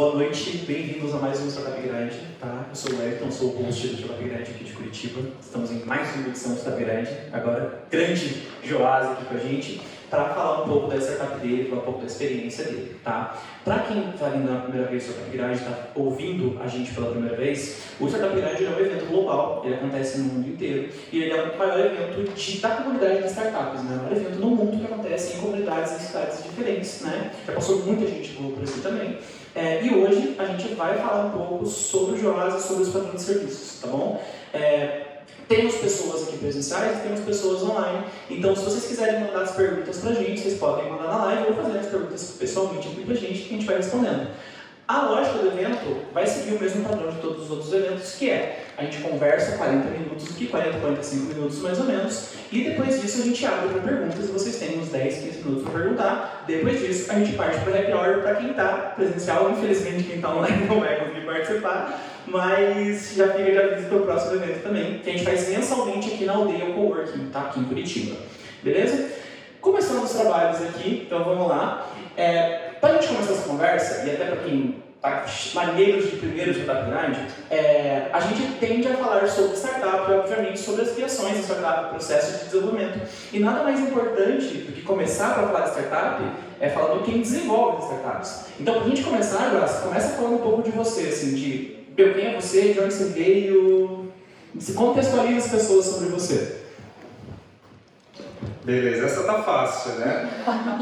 boa noite, bem-vindos a mais um Startup Grande, tá? Eu sou o Ayrton, sou o host do Startup Grande aqui de Curitiba. Estamos em mais uma edição do Startup Grande, agora grande Joás aqui com a gente, para falar um pouco da startup dele, falar um pouco da experiência dele, tá? Para quem está vindo na primeira vez no Startup Grande, está ouvindo a gente pela primeira vez, o Startup Grande é um evento global, ele acontece no mundo inteiro e ele é o maior evento de, da comunidade de startups, né? O maior evento no mundo que acontece em comunidades e cidades diferentes, né? Já passou muita gente por aqui também. É, e hoje a gente vai falar um pouco sobre o Joás e sobre os padrões de serviços, tá bom? É, temos pessoas aqui presenciais e temos pessoas online. Então, se vocês quiserem mandar as perguntas pra gente, vocês podem mandar na live ou fazer as perguntas pessoalmente aqui pra gente que a gente vai respondendo. A lógica do evento vai seguir o mesmo padrão de todos os outros eventos, que é a gente conversa 40 minutos aqui, 40, 45 minutos mais ou menos, e depois disso a gente abre para perguntas vocês têm uns 10, 15 minutos para perguntar. Depois disso a gente parte para o happy hour para quem está presencial, infelizmente quem está online não vai conseguir participar, mas já fica já aviso para o próximo evento também, que a gente faz mensalmente aqui na aldeia Coworking, tá? aqui em Curitiba. Beleza? Começando os trabalhos aqui, então vamos lá. É, para a gente começar essa conversa, e até para quem maneiros de primeiro startup grande, é, a gente tende a falar sobre startup e, obviamente, sobre as criações de startup, processo de desenvolvimento. E nada mais importante do que começar para falar de startup é falar do quem desenvolve as startups. Então, para a gente começar, Graça, começa falando um pouco de você, assim, de quem é você, de onde você veio, se contextualiza as pessoas sobre você. Beleza, essa tá fácil, né?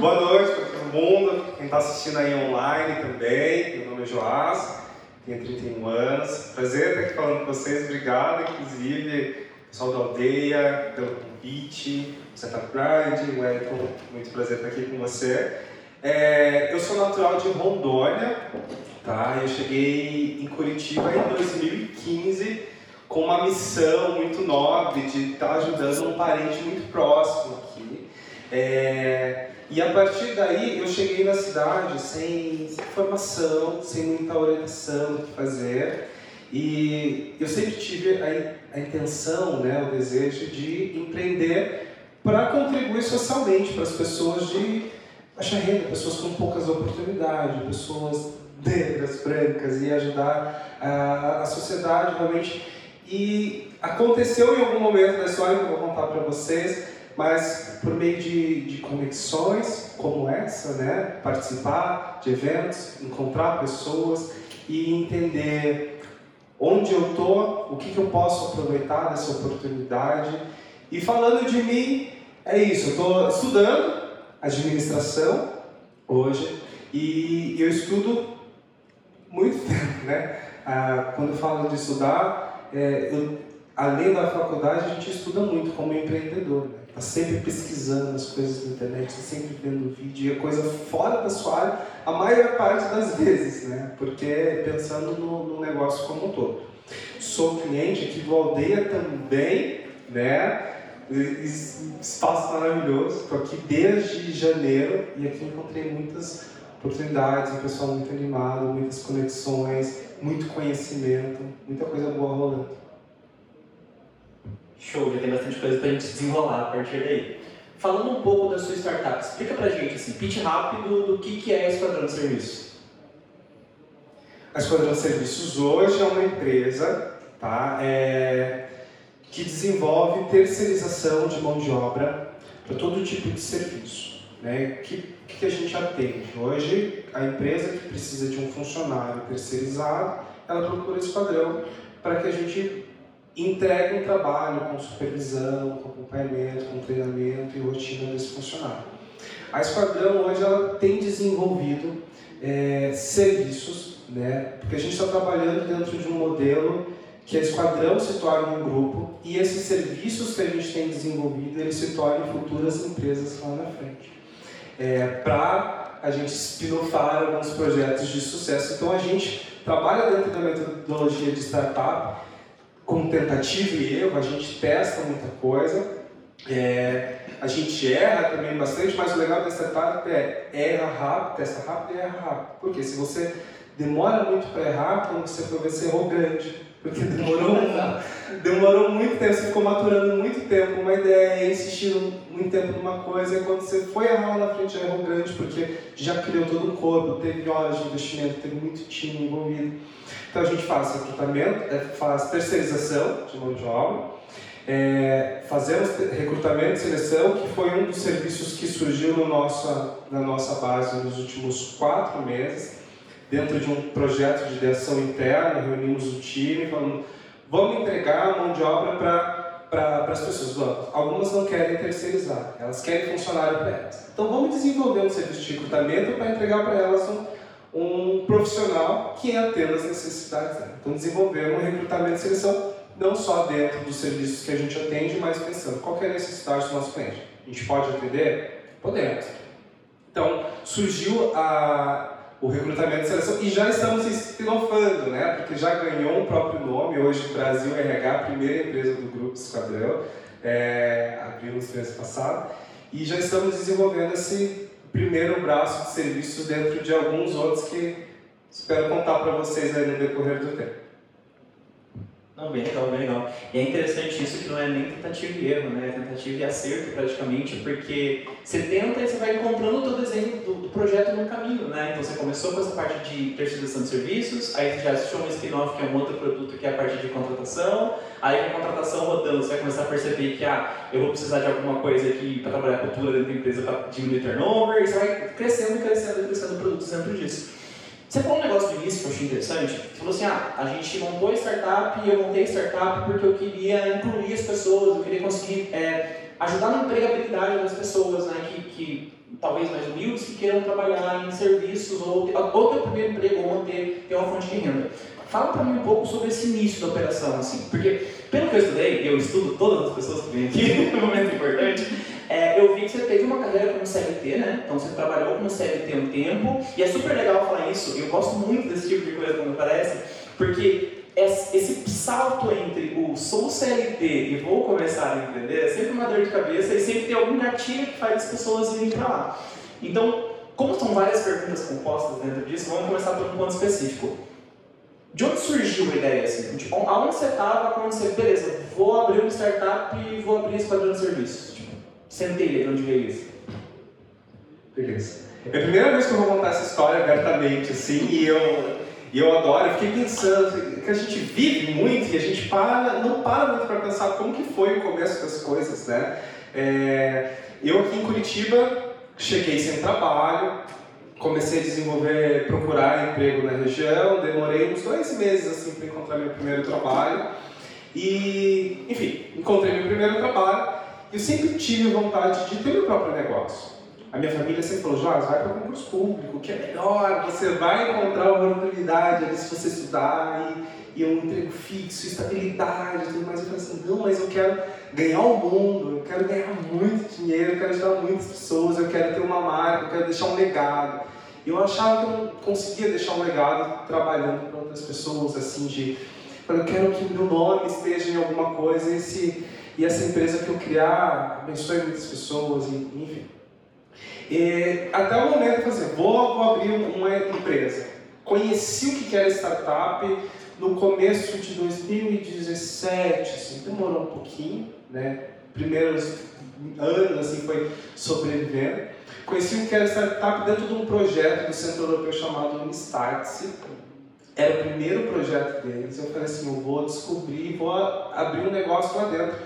Boa noite para todo mundo, quem está assistindo aí online também. Meu nome é Joás, tenho 31 anos. Prazer estar aqui falando com vocês, obrigado, inclusive, pessoal da aldeia, pelo convite, Setup Pride, Wellington, muito prazer estar aqui com você. É, eu sou natural de Rondônia, tá? Eu cheguei em Curitiba em 2015 com uma missão muito nobre de estar ajudando um parente muito próximo aqui. É, e a partir daí eu cheguei na cidade sem formação, sem muita orientação do que fazer. E eu sempre tive a, a intenção, né, o desejo de empreender para contribuir socialmente para as pessoas de baixa renda, pessoas com poucas oportunidades, pessoas negras, brancas, e ajudar a, a sociedade realmente e aconteceu em algum momento da história eu vou contar para vocês, mas por meio de, de conexões como essa, né? participar de eventos, encontrar pessoas e entender onde eu estou, o que, que eu posso aproveitar dessa oportunidade. E falando de mim, é isso, eu estou estudando administração hoje e eu estudo muito tempo, né? Ah, quando eu falo de estudar, é, eu, além da faculdade, a gente estuda muito como empreendedor. Né? Tá sempre pesquisando as coisas na internet, tá sempre vendo vídeo, e é coisa fora da sua área, a maior parte das vezes, né? Porque é pensando no, no negócio como um todo. Sou cliente aqui do Aldeia também, né? Espaço maravilhoso. Estou aqui desde janeiro e aqui encontrei muitas oportunidades, um pessoal muito animado, muitas conexões, muito conhecimento, muita coisa boa rolando. Show, já tem bastante coisa para a gente desenrolar a partir daí. Falando um pouco da sua startup, explica pra gente, assim, pitch rápido do que, que é a Esquadrão de Serviços. A Esquadrão de Serviços hoje é uma empresa tá, é, que desenvolve terceirização de mão de obra para todo tipo de serviço. Né? Que o que a gente atende? Hoje, a empresa que precisa de um funcionário terceirizado, ela procura esse padrão para que a gente entregue um trabalho com supervisão, com acompanhamento, com treinamento e rotina desse funcionário. A Esquadrão hoje ela tem desenvolvido é, serviços, né, porque a gente está trabalhando dentro de um modelo que a Esquadrão se torne um grupo e esses serviços que a gente tem desenvolvido eles se tornem futuras empresas lá na frente é, para a gente spinofar alguns projetos de sucesso. Então a gente trabalha dentro da metodologia de startup com tentativa e erro, a gente testa muita coisa, é, a gente erra também bastante, mas o legal da startup é erra rápido, testa rápido e erra rápido. Porque se você demora muito para errar, quando você for ver, você errou grande. Porque demorou, demorou muito tempo, você ficou maturando muito tempo uma ideia, insistindo muito tempo numa coisa, e quando você foi errar na frente, já errou grande, porque já criou todo um corpo, teve horas de investimento, teve muito time envolvido. Então a gente faz recrutamento, é, faz terceirização de mão de obra, é, fazemos recrutamento e seleção, que foi um dos serviços que surgiu no nossa, na nossa base nos últimos quatro meses, dentro de um projeto de ideação interna, reunimos o time, falando, vamos entregar a mão de obra para as pessoas. Vamos. Algumas não querem terceirizar, elas querem funcionário para elas. Então vamos desenvolver um serviço de recrutamento para entregar para elas um, um profissional que atenda as necessidades dela. Então desenvolver um recrutamento e seleção não só dentro dos serviços que a gente atende, mas pensando qual é a necessidade do nosso cliente. A gente pode atender? Podemos. Então, surgiu a, o recrutamento e seleção e já estamos espinofando, né? Porque já ganhou um próprio nome, hoje Brasil RH, a primeira empresa do Grupo Esquadrão, é, abrimos mês passado, e já estamos desenvolvendo esse primeiro braço de serviços dentro de alguns outros que espero contar para vocês aí no decorrer do tempo. Não, bem legal, bem legal. E é interessante isso que não é nem tentativa e erro, né? É tentativa e acerto praticamente, porque você tenta e você vai encontrando todo o desenho do, do, projeto no caminho, né? Então você começou com essa parte de terceirização de serviços, aí você já assistiu um spin-off que é um outro produto que é a parte de contratação, aí com a contratação rodando você vai começar a perceber que ah, eu vou precisar de alguma coisa aqui para trabalhar a cultura dentro da empresa para diminuir turnover, e você vai crescendo, crescendo, crescendo produtos dentro disso. Você falou um negócio no início que eu achei interessante. Você falou assim: ah, a gente montou a startup e eu montei a startup porque eu queria incluir as pessoas, eu queria conseguir é, ajudar na empregabilidade das pessoas, né, que, que talvez mais humildes, que queiram trabalhar em serviços ou, ou ter o primeiro emprego ou manter ter uma fonte de renda. Fala para mim um pouco sobre esse início da operação, assim, porque pelo que eu estudei, eu estudo todas as pessoas que vêm aqui, no momento importante, é, eu vi que você teve uma carreira como CLT, né? Então você trabalhou como CLT um tempo, e é super legal falar isso, eu gosto muito desse tipo de coisa quando aparece, porque esse salto entre o sou CLT e vou começar a empreender é sempre uma dor de cabeça e sempre tem algum gatilho que faz as pessoas irem para lá. Então, como são várias perguntas compostas dentro disso, vamos começar por um ponto específico. De onde surgiu a ideia assim? Tipo, aonde você estava quando você, beleza, vou abrir uma startup e vou abrir esse padrão de serviços? Tipo, sentei de onde veio isso? Beleza. É a primeira vez que eu vou contar essa história abertamente, assim, e eu, e eu adoro, eu fiquei pensando que a gente vive muito e a gente para, não para muito para pensar como que foi o começo das coisas, né? É, eu aqui em Curitiba cheguei sem trabalho, comecei a desenvolver, procurar emprego na região, demorei uns dois meses assim para encontrar meu primeiro trabalho e, enfim, encontrei meu primeiro trabalho. Eu sempre tive vontade de ter meu próprio negócio. A minha família sempre falou, Jorge, vai para concurso público, que é melhor, você vai encontrar oportunidade ali se você estudar e, e um emprego fixo, estabilidade e tudo mais. Eu falei assim, não, mas eu quero ganhar o mundo, eu quero ganhar muito dinheiro, eu quero ajudar muitas pessoas, eu quero ter uma marca, eu quero deixar um legado. E eu achava que eu não conseguia deixar um legado trabalhando para outras pessoas, assim, de... Eu quero que meu nome esteja em alguma coisa e, esse, e essa empresa que eu criar abençoe muitas pessoas, e, enfim. E, até o momento, eu falei assim, vou, vou abrir uma empresa. Conheci o que era startup no começo de 2017, assim, demorou um pouquinho, né? Primeiros anos, assim, foi sobrevivendo. Conheci o que era startup dentro de um projeto do Centro Europeu chamado Startse. Era o primeiro projeto deles. Eu falei assim, eu vou descobrir, vou abrir um negócio lá dentro.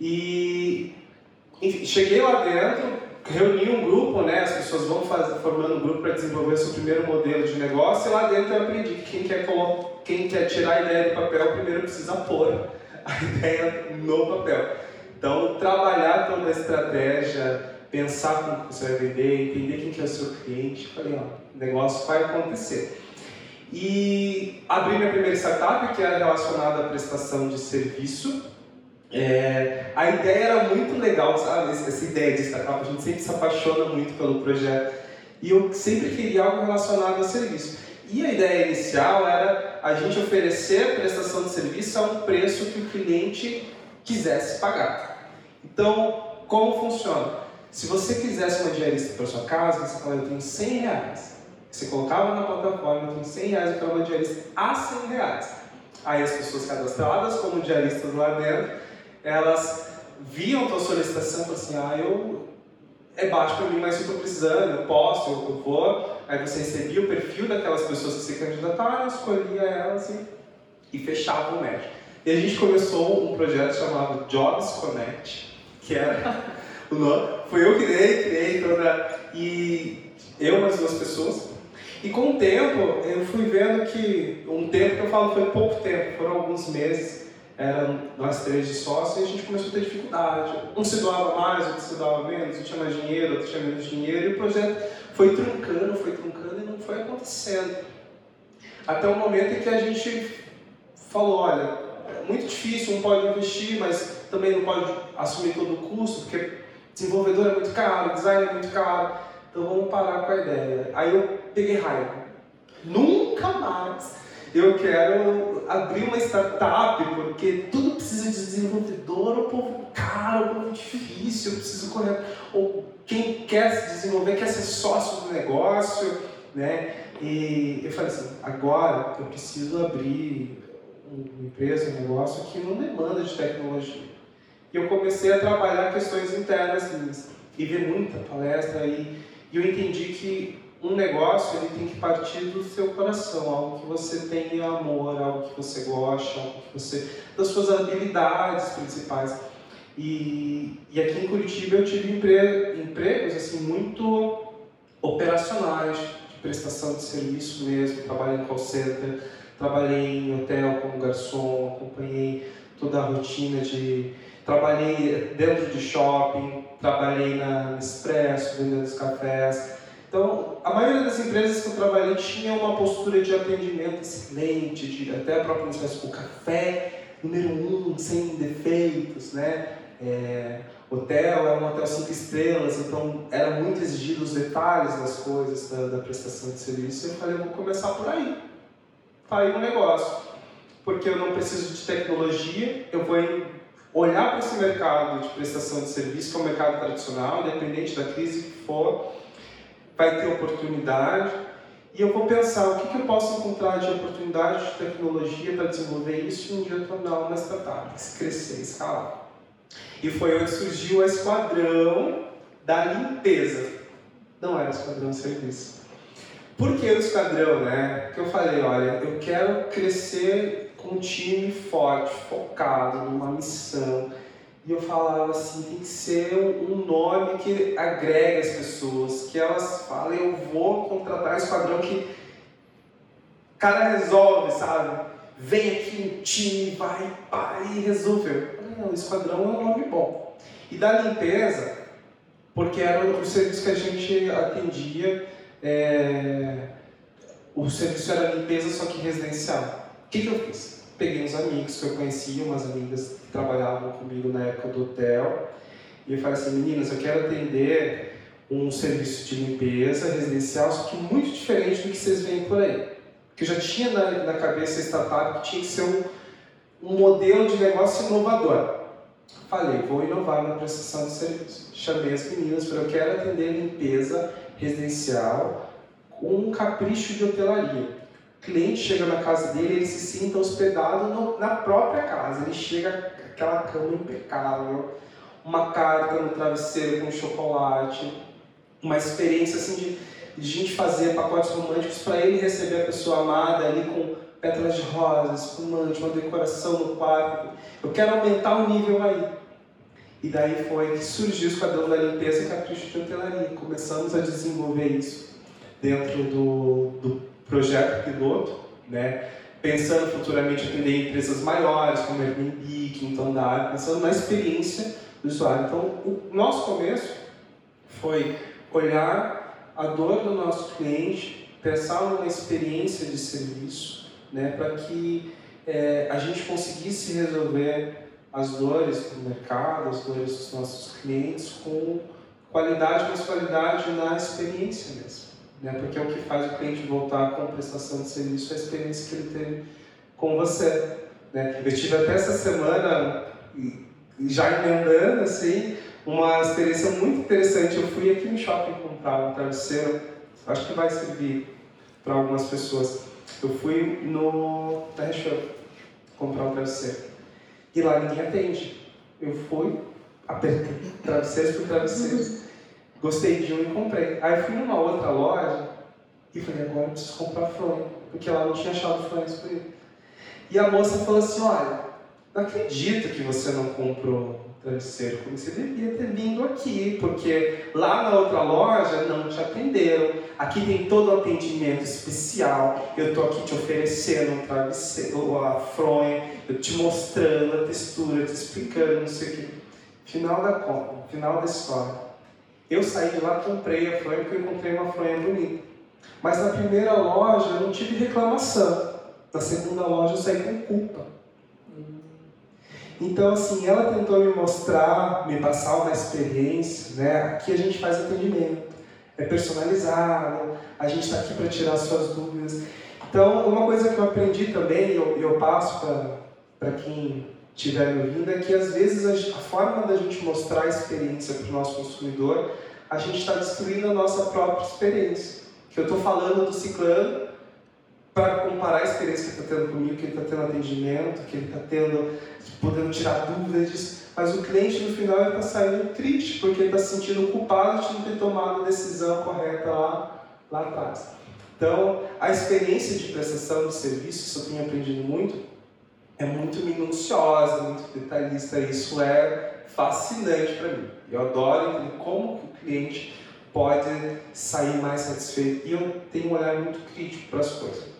E enfim, cheguei lá dentro, reuni um grupo, né? As pessoas vão fazer, formando um grupo para desenvolver seu primeiro modelo de negócio. E lá dentro eu aprendi que quem quer, quem quer tirar a ideia do papel primeiro precisa pôr a ideia no papel. Então, trabalhar toda a estratégia, pensar como você vai vender, entender quem que é o seu cliente. Falei, ó, o negócio vai acontecer. E abri minha primeira startup, que era relacionada à prestação de serviço. É, a ideia era muito legal, sabe? Essa ideia de startup, a gente sempre se apaixona muito pelo projeto. E eu sempre queria algo relacionado a serviço. E a ideia inicial era a gente oferecer a prestação de serviço a um preço que o cliente quisesse pagar. Então, como funciona? Se você quisesse uma diarista para sua casa, você fala, eu tenho 100 reais. Você colocava na plataforma, tem 100 reais, eu quero uma diarista a 100 reais. Aí as pessoas cadastradas como diaristas lá dentro, elas viam tua solicitação e assim, ah, eu, é baixo para mim, mas eu estou precisando, eu posso, eu, eu vou. Aí você recebia o perfil daquelas pessoas que se candidataram, escolhia elas e, e fechava o match. E a gente começou um projeto chamado Jobs Connect, que era o nome. Foi eu que criei, criei toda. E eu mais duas pessoas. E com o tempo, eu fui vendo que. Um tempo que eu falo foi pouco tempo, foram alguns meses eram nós três de sócio e a gente começou a ter dificuldade. Um se doava mais, outro se doava menos, um tinha mais dinheiro, outro tinha menos dinheiro, e o projeto foi truncando, foi truncando e não foi acontecendo. Até o momento em que a gente falou, olha, é muito difícil, um pode investir, mas também não pode assumir todo o custo, porque desenvolvedor é muito caro, design é muito caro, então vamos parar com a ideia. Aí eu peguei raiva. Nunca mais eu quero abrir uma startup, porque tudo precisa de desenvolvedor, o povo caro, o povo difícil, eu preciso correr. Ou quem quer se desenvolver, quer ser sócio do negócio, né? E eu falei assim, agora eu preciso abrir uma empresa, um negócio que não demanda de tecnologia. E eu comecei a trabalhar questões internas minhas, e ver muita palestra, e, e eu entendi que um negócio ele tem que partir do seu coração, algo que você tenha amor, algo que você gosta, algo que você das suas habilidades principais. E, e aqui em Curitiba eu tive empre, empregos assim muito operacionais, de prestação de serviço mesmo, trabalhei em call center, trabalhei em hotel como garçom, acompanhei toda a rotina de trabalhei dentro de shopping, trabalhei na Expresso, vendendo os cafés, então, a maioria das empresas que eu trabalhei tinha uma postura de atendimento excelente, de, até a própria Nespresso, o café número um, sem defeitos, né? É, hotel é um hotel cinco estrelas, então era muito exigido os detalhes das coisas, da, da prestação de serviço. Eu falei, vou começar por aí. Tá aí um negócio. Porque eu não preciso de tecnologia, eu vou olhar para esse mercado de prestação de serviço, que é um mercado tradicional, independente da crise que for, vai ter oportunidade e eu vou pensar o que, que eu posso encontrar de oportunidade de tecnologia para desenvolver isso e um dia tornar uma startup, crescer, escalar. E foi onde surgiu o esquadrão da limpeza. Não era o esquadrão de serviço. Por que o esquadrão, né? Porque eu falei, olha, eu quero crescer com um time forte, focado numa missão e eu falava assim, tem que ser um nome que agregue as pessoas, que elas falem, eu vou contratar um esquadrão que cara resolve, sabe? Vem aqui um time, vai, pá, e resolveu. O esquadrão é um nome bom. E da limpeza, porque era o serviço que a gente atendia, é... o serviço era limpeza, só que residencial. O que, que eu fiz? peguei uns amigos que eu conhecia, umas amigas que trabalhavam comigo na época do hotel, e eu falei assim, meninas, eu quero atender um serviço de limpeza residencial, só que muito diferente do que vocês veem por aí. Porque eu já tinha na, na cabeça a startup que tinha que ser um, um modelo de negócio inovador. Falei, vou inovar na prestação de serviço. Chamei as meninas para eu quero atender limpeza residencial com um capricho de hotelaria cliente chega na casa dele, ele se sinta hospedado no, na própria casa. Ele chega aquela cama impecável, uma carta no travesseiro com chocolate, uma experiência assim de, de gente fazer pacotes românticos para ele receber a pessoa amada ali com pétalas de rosas, espumante, uma decoração no quarto. Eu quero aumentar o nível aí. E daí foi que surgiu o Esquadrão da Limpeza e Capricho de Hotelaria. Começamos a desenvolver isso dentro do, do projeto piloto, né? pensando futuramente atender empresas maiores, como Airbnb, Quinto Andar, pensando na experiência do usuário. Então, o nosso começo foi olhar a dor do nosso cliente, pensar numa experiência de serviço, né, para que é, a gente conseguisse resolver as dores do mercado, as dores dos nossos clientes com qualidade, mas qualidade na experiência mesmo né? porque é o que faz o cliente voltar com a prestação de serviço, a experiência que ele teve com você. Né? Eu tive até essa semana, já emendando, assim, uma experiência muito interessante. Eu fui aqui no shopping comprar um travesseiro, acho que vai servir para algumas pessoas. Eu fui no Show comprar um travesseiro. E lá ninguém atende. Eu fui, apertei travesseiros por travesseiros. Gostei de um e comprei. Aí fui numa outra loja e falei, agora eu preciso comprar fronha. Porque lá não tinha achado fronha disponível. E a moça falou assim, olha, não acredito que você não comprou travesseiro, como você devia ter vindo aqui, porque lá na outra loja não te atenderam. Aqui tem todo o atendimento especial. Eu estou aqui te oferecendo um travesseiro, a fronha, eu te mostrando a textura, te explicando, não sei o que. Final da conta, final da história. Eu saí de lá, comprei a fronha porque eu encontrei uma fronha bonita. Mas na primeira loja eu não tive reclamação. Na segunda loja eu saí com culpa. Então, assim, ela tentou me mostrar, me passar uma experiência, né? Aqui a gente faz atendimento, é personalizado, a gente está aqui para tirar suas dúvidas. Então, uma coisa que eu aprendi também, e eu, eu passo para quem estiver me ouvindo, é que às vezes a, a forma da gente mostrar a experiência para o nosso consumidor, a gente está destruindo a nossa própria experiência. Que eu estou falando do ciclano, para comparar a experiência que ele está tendo comigo, que ele está tendo atendimento, que ele está tendo, podendo tirar dúvidas. Mas o cliente no final está saindo triste, porque ele está se sentindo culpado de não ter tomado a decisão correta lá, lá atrás. Então, a experiência de prestação de serviço, isso eu tenho aprendido muito, é muito minuciosa, muito detalhista. Isso é fascinante para mim. Eu adoro entender como que o cliente pode sair mais satisfeito. E eu tenho um olhar muito crítico para as coisas.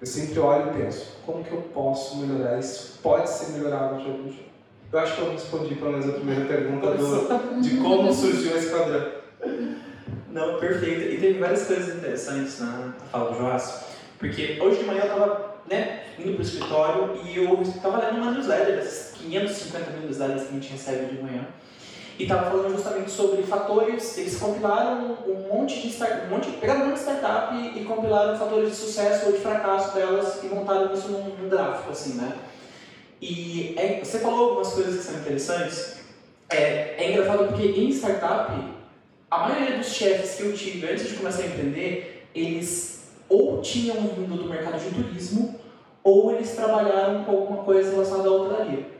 Eu sempre olho e penso, como que eu posso melhorar isso? Pode ser melhorado de algum jeito. Eu acho que eu respondi pelo menos a primeira pergunta do, de como surgiu esse quadrão. Não, perfeito. E teve várias coisas interessantes na fala do Joás, porque hoje de manhã eu estava né, indo para o escritório e eu estava lendo uma newsletter, dessas 550 mil newsletters que a gente recebe de manhã e estava falando justamente sobre fatores. Eles compilaram um monte de start, um monte, pegaram um startup e, e, compilaram fatores de sucesso ou de fracasso delas e montaram isso num, num gráfico assim, né? E é, você falou algumas coisas que são interessantes. É, é engraçado porque em startup a maioria dos chefes que eu tive antes de começar a empreender, eles ou tinham vindo do mercado de turismo ou eles trabalharam com alguma coisa relacionada à hotelaria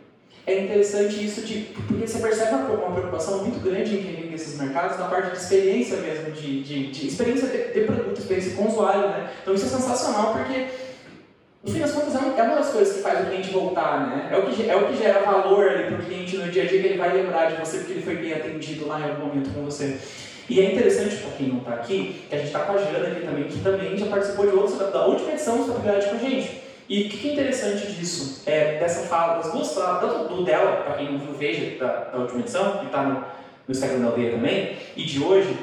é interessante isso de, porque você percebe uma, preocupação muito grande em quem vem desses mercados na parte de experiência mesmo, de, de, de experiência de, de, produto, experiência com o usuário, né? Então isso é sensacional porque, no fim das contas, é, é uma das coisas que faz o cliente voltar, né? É o que, é o que gera valor ali para o cliente no dia a dia que ele vai lembrar de você porque ele foi bem atendido lá em algum momento com você. E é interessante, para quem não está aqui, que a gente está com a Jana aqui também, que também já participou de outros, da última edição do Estabilidade com a gente. E o que é interessante disso, é, dessa fala, das duas falas, tanto do dela, para quem não viu, veja, da, da última edição, que está no, no Instagram da aldeia também, e de hoje,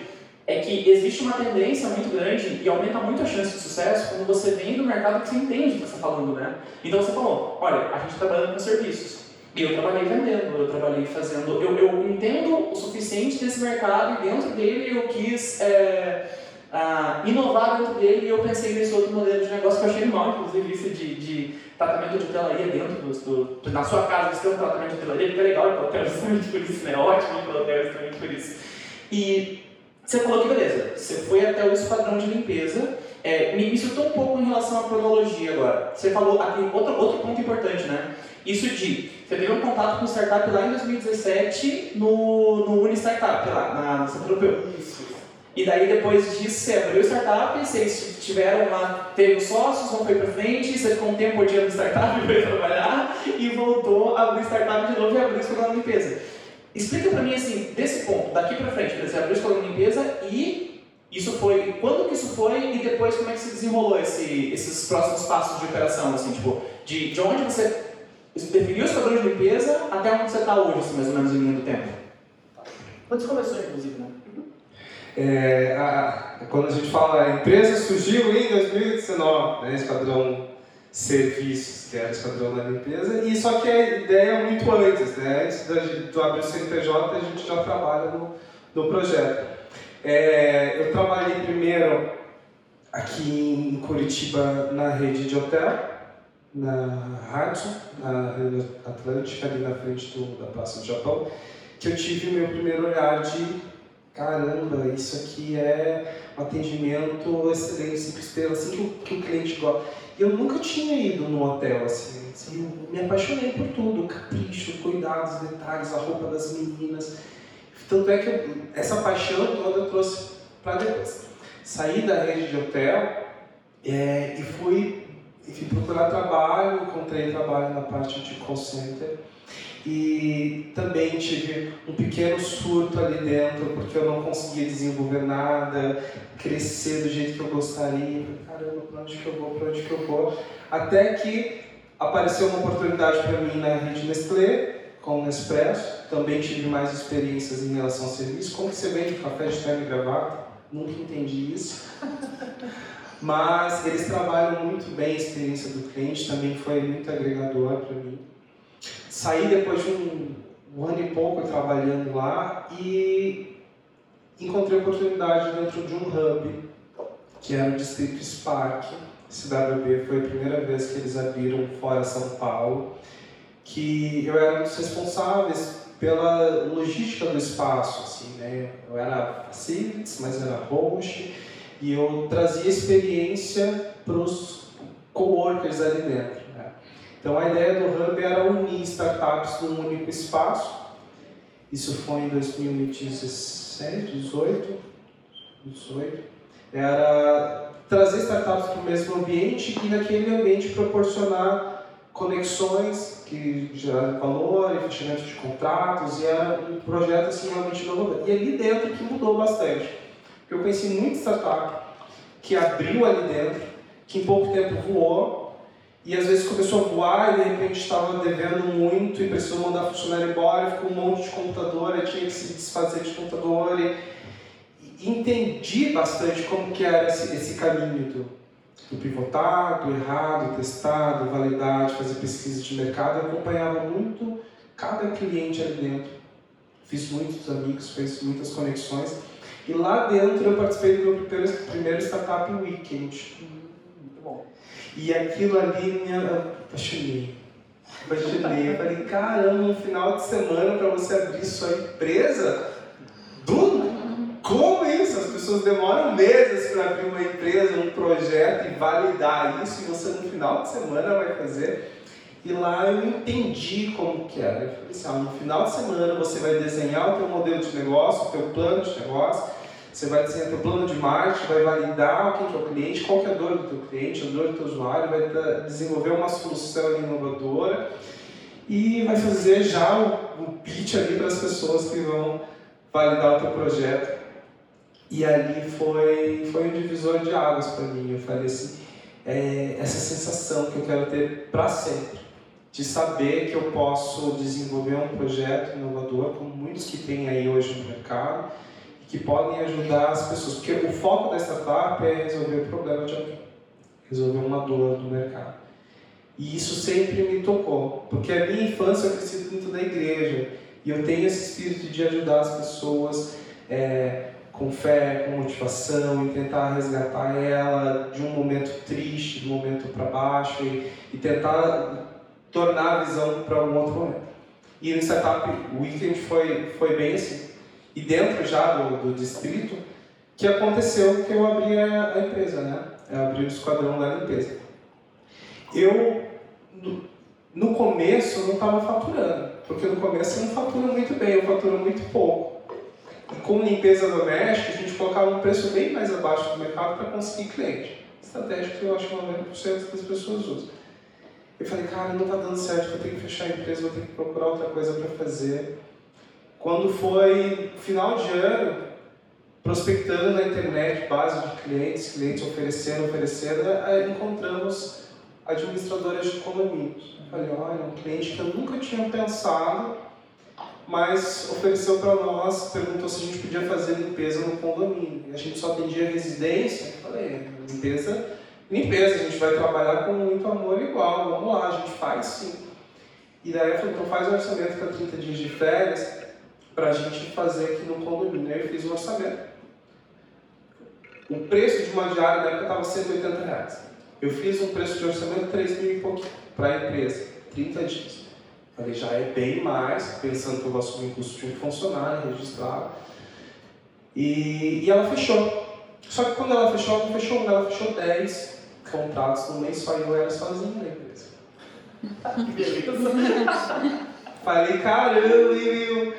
é que existe uma tendência muito grande e aumenta muito a chance de sucesso quando você vem do mercado que você entende o que você está falando, né? Então você falou, olha, a gente está trabalhando com serviços. E eu trabalhei vendendo, eu trabalhei fazendo. Eu, eu entendo o suficiente desse mercado e dentro dele eu quis. É, ah, inovar dentro dele e eu pensei nesse outro modelo de negócio que eu achei animal, inclusive isso de, de tratamento de hotelaria dentro do, do, na sua casa, você tem um tratamento de hotelaria, que é legal, o hotel justamente por isso, né? Ótimo o hotel justamente por isso. E você falou que beleza, você foi até o esquadrão de limpeza, é, me, surtou um pouco em relação à cronologia agora. Você falou aqui, outro, outro ponto importante, né? Isso de, você teve um contato com startup lá em 2017 no, no Uni Startup, lá na, Centro Europeu. Isso. E daí depois disso você abriu startup, vocês tiveram lá, teve sócios, não foi para frente, você ficou um tempo odiando startup, foi trabalhar e voltou a abrir startup de novo e abriu escola de limpeza. Explica para mim assim, desse ponto, daqui para frente, você abriu escola de limpeza e isso foi, quando que isso foi e depois como é que se desenrolou esse, esses próximos passos de operação, assim, tipo, de, de onde você definiu o esquadrão de limpeza até onde você está hoje, assim, mais ou menos em linha do tempo? Quando você começou, inclusive, né? É, a, quando a gente fala, empresa surgiu em 2019, né, Esquadrão Serviços, que era o Esquadrão da Limpeza, e só que a ideia é muito antes, né, antes do abrir o CNPJ, a gente já trabalha no, no projeto. É, eu trabalhei primeiro aqui em Curitiba na rede de hotel, na Hudson, na rede Atlântica, ali na frente do, da Praça do Japão, que eu tive meu primeiro olhar de caramba, isso aqui é um atendimento excelente, cinco estrelas, assim que o, que o cliente gosta. E eu nunca tinha ido no hotel, assim, assim, eu me apaixonei por tudo, o capricho, o cuidado, os detalhes, a roupa das meninas. Tanto é que eu, essa paixão toda eu trouxe para depois. Saí da rede de hotel é, e fui enfim, procurar trabalho, encontrei trabalho na parte de call center e também tive um pequeno surto ali dentro porque eu não conseguia desenvolver nada, crescer do jeito que eu gostaria. Caramba, para onde que eu vou? Para onde que eu vou? Até que apareceu uma oportunidade para mim na rede Nestlé com o Nespresso. Também tive mais experiências em relação ao serviço. Como que você vende café de terno e gravata? Nunca entendi isso. Mas eles trabalham muito bem a experiência do cliente, também foi muito agregador para mim. Saí depois de um, um ano e pouco trabalhando lá e encontrei oportunidade dentro de um hub, que era o Distrito Spark. CWB foi a primeira vez que eles abriram fora São Paulo, que eu era um dos responsáveis pela logística do espaço, assim, né? Eu era facilities, mas era host, e eu trazia experiência para os coworkers ali dentro. Então a ideia do Hub era unir startups num único espaço. Isso foi em 2017, 18, 18. Era trazer startups para o mesmo ambiente e naquele ambiente proporcionar conexões que geraram valor, fechamento de contratos, e era um projeto assim realmente inovador. E ali dentro que mudou bastante. Porque eu conheci muita startup que abriu ali dentro, que em pouco tempo voou, e às vezes começou a voar e de repente estava devendo muito e precisou mandar funcionário embora, ficou um monte de computador, e tinha que se desfazer de computador. E, e entendi bastante como que era esse, esse caminho do, do pivotar, do do validar, de fazer pesquisa de mercado. Eu acompanhava muito cada cliente ali dentro. Fiz muitos amigos, fiz muitas conexões. E lá dentro eu participei do meu primeiro, primeiro Startup Weekend. Muito bom. E aquilo ali me apaixonei. Apaixonei. Eu falei, caramba, um final de semana para você abrir sua empresa? Do como isso? As pessoas demoram meses para abrir uma empresa, um projeto e validar isso, e você no final de semana vai fazer. E lá eu entendi como que era. Eu falei assim, ah, no final de semana você vai desenhar o teu modelo de negócio, o teu plano de negócio, você vai desenhar o teu plano de marketing, vai validar quem que é o cliente, qual que é a dor do teu cliente, a dor do teu usuário, vai desenvolver uma solução inovadora e vai fazer já o, o pitch ali para as pessoas que vão validar o teu projeto. E ali foi, foi um divisor de águas para mim. Eu falei assim, é, essa sensação que eu quero ter para sempre de saber que eu posso desenvolver um projeto inovador, como muitos que tem aí hoje no mercado, que podem ajudar as pessoas. Porque o foco da startup é resolver o problema de alguém, resolver uma dor do mercado. E isso sempre me tocou, porque a minha infância eu cresci dentro da igreja, e eu tenho esse espírito de ajudar as pessoas é, com fé, com motivação, e tentar resgatar ela de um momento triste, de um momento para baixo, e, e tentar tornar a visão para um outro momento. E no Startup Weekend foi, foi bem assim. E dentro já do, do distrito, que aconteceu que eu abri a, a empresa, né? Eu abri o esquadrão da limpeza. Eu, no, no começo, não estava faturando, porque no começo eu não fatura muito bem, eu faturo muito pouco. E com limpeza doméstica, a gente colocava um preço bem mais abaixo do mercado para conseguir cliente. Estratégia que eu acho que 90% das pessoas usam. Eu falei, cara, não está dando certo, vou ter que fechar a empresa, vou ter que procurar outra coisa para fazer. Quando foi final de ano, prospectando na internet, base de clientes, clientes oferecendo, oferecendo, encontramos administradoras de condomínios. Falei, olha, um cliente que eu nunca tinha pensado, mas ofereceu para nós, perguntou se a gente podia fazer limpeza no condomínio. E a gente só atendia residência. Falei, limpeza limpeza, a gente vai trabalhar com muito amor igual, vamos lá, a gente faz sim. E daí eu falei, então faz o orçamento para 30 dias de férias para a gente fazer aqui no condomínio. Aí eu fiz o orçamento. O preço de uma diária na época estava 180 reais. Eu fiz um preço de orçamento de 3 mil e pouquinho para a empresa, 30 dias. Falei, já é bem mais, pensando que eu vou assumir o custo de um funcionário registrado. E, e ela fechou. Só que quando ela fechou, ela não fechou um, ela fechou 10 contratos no mês, só eu era sozinho na empresa. Que beleza. Falei, caramba, meu.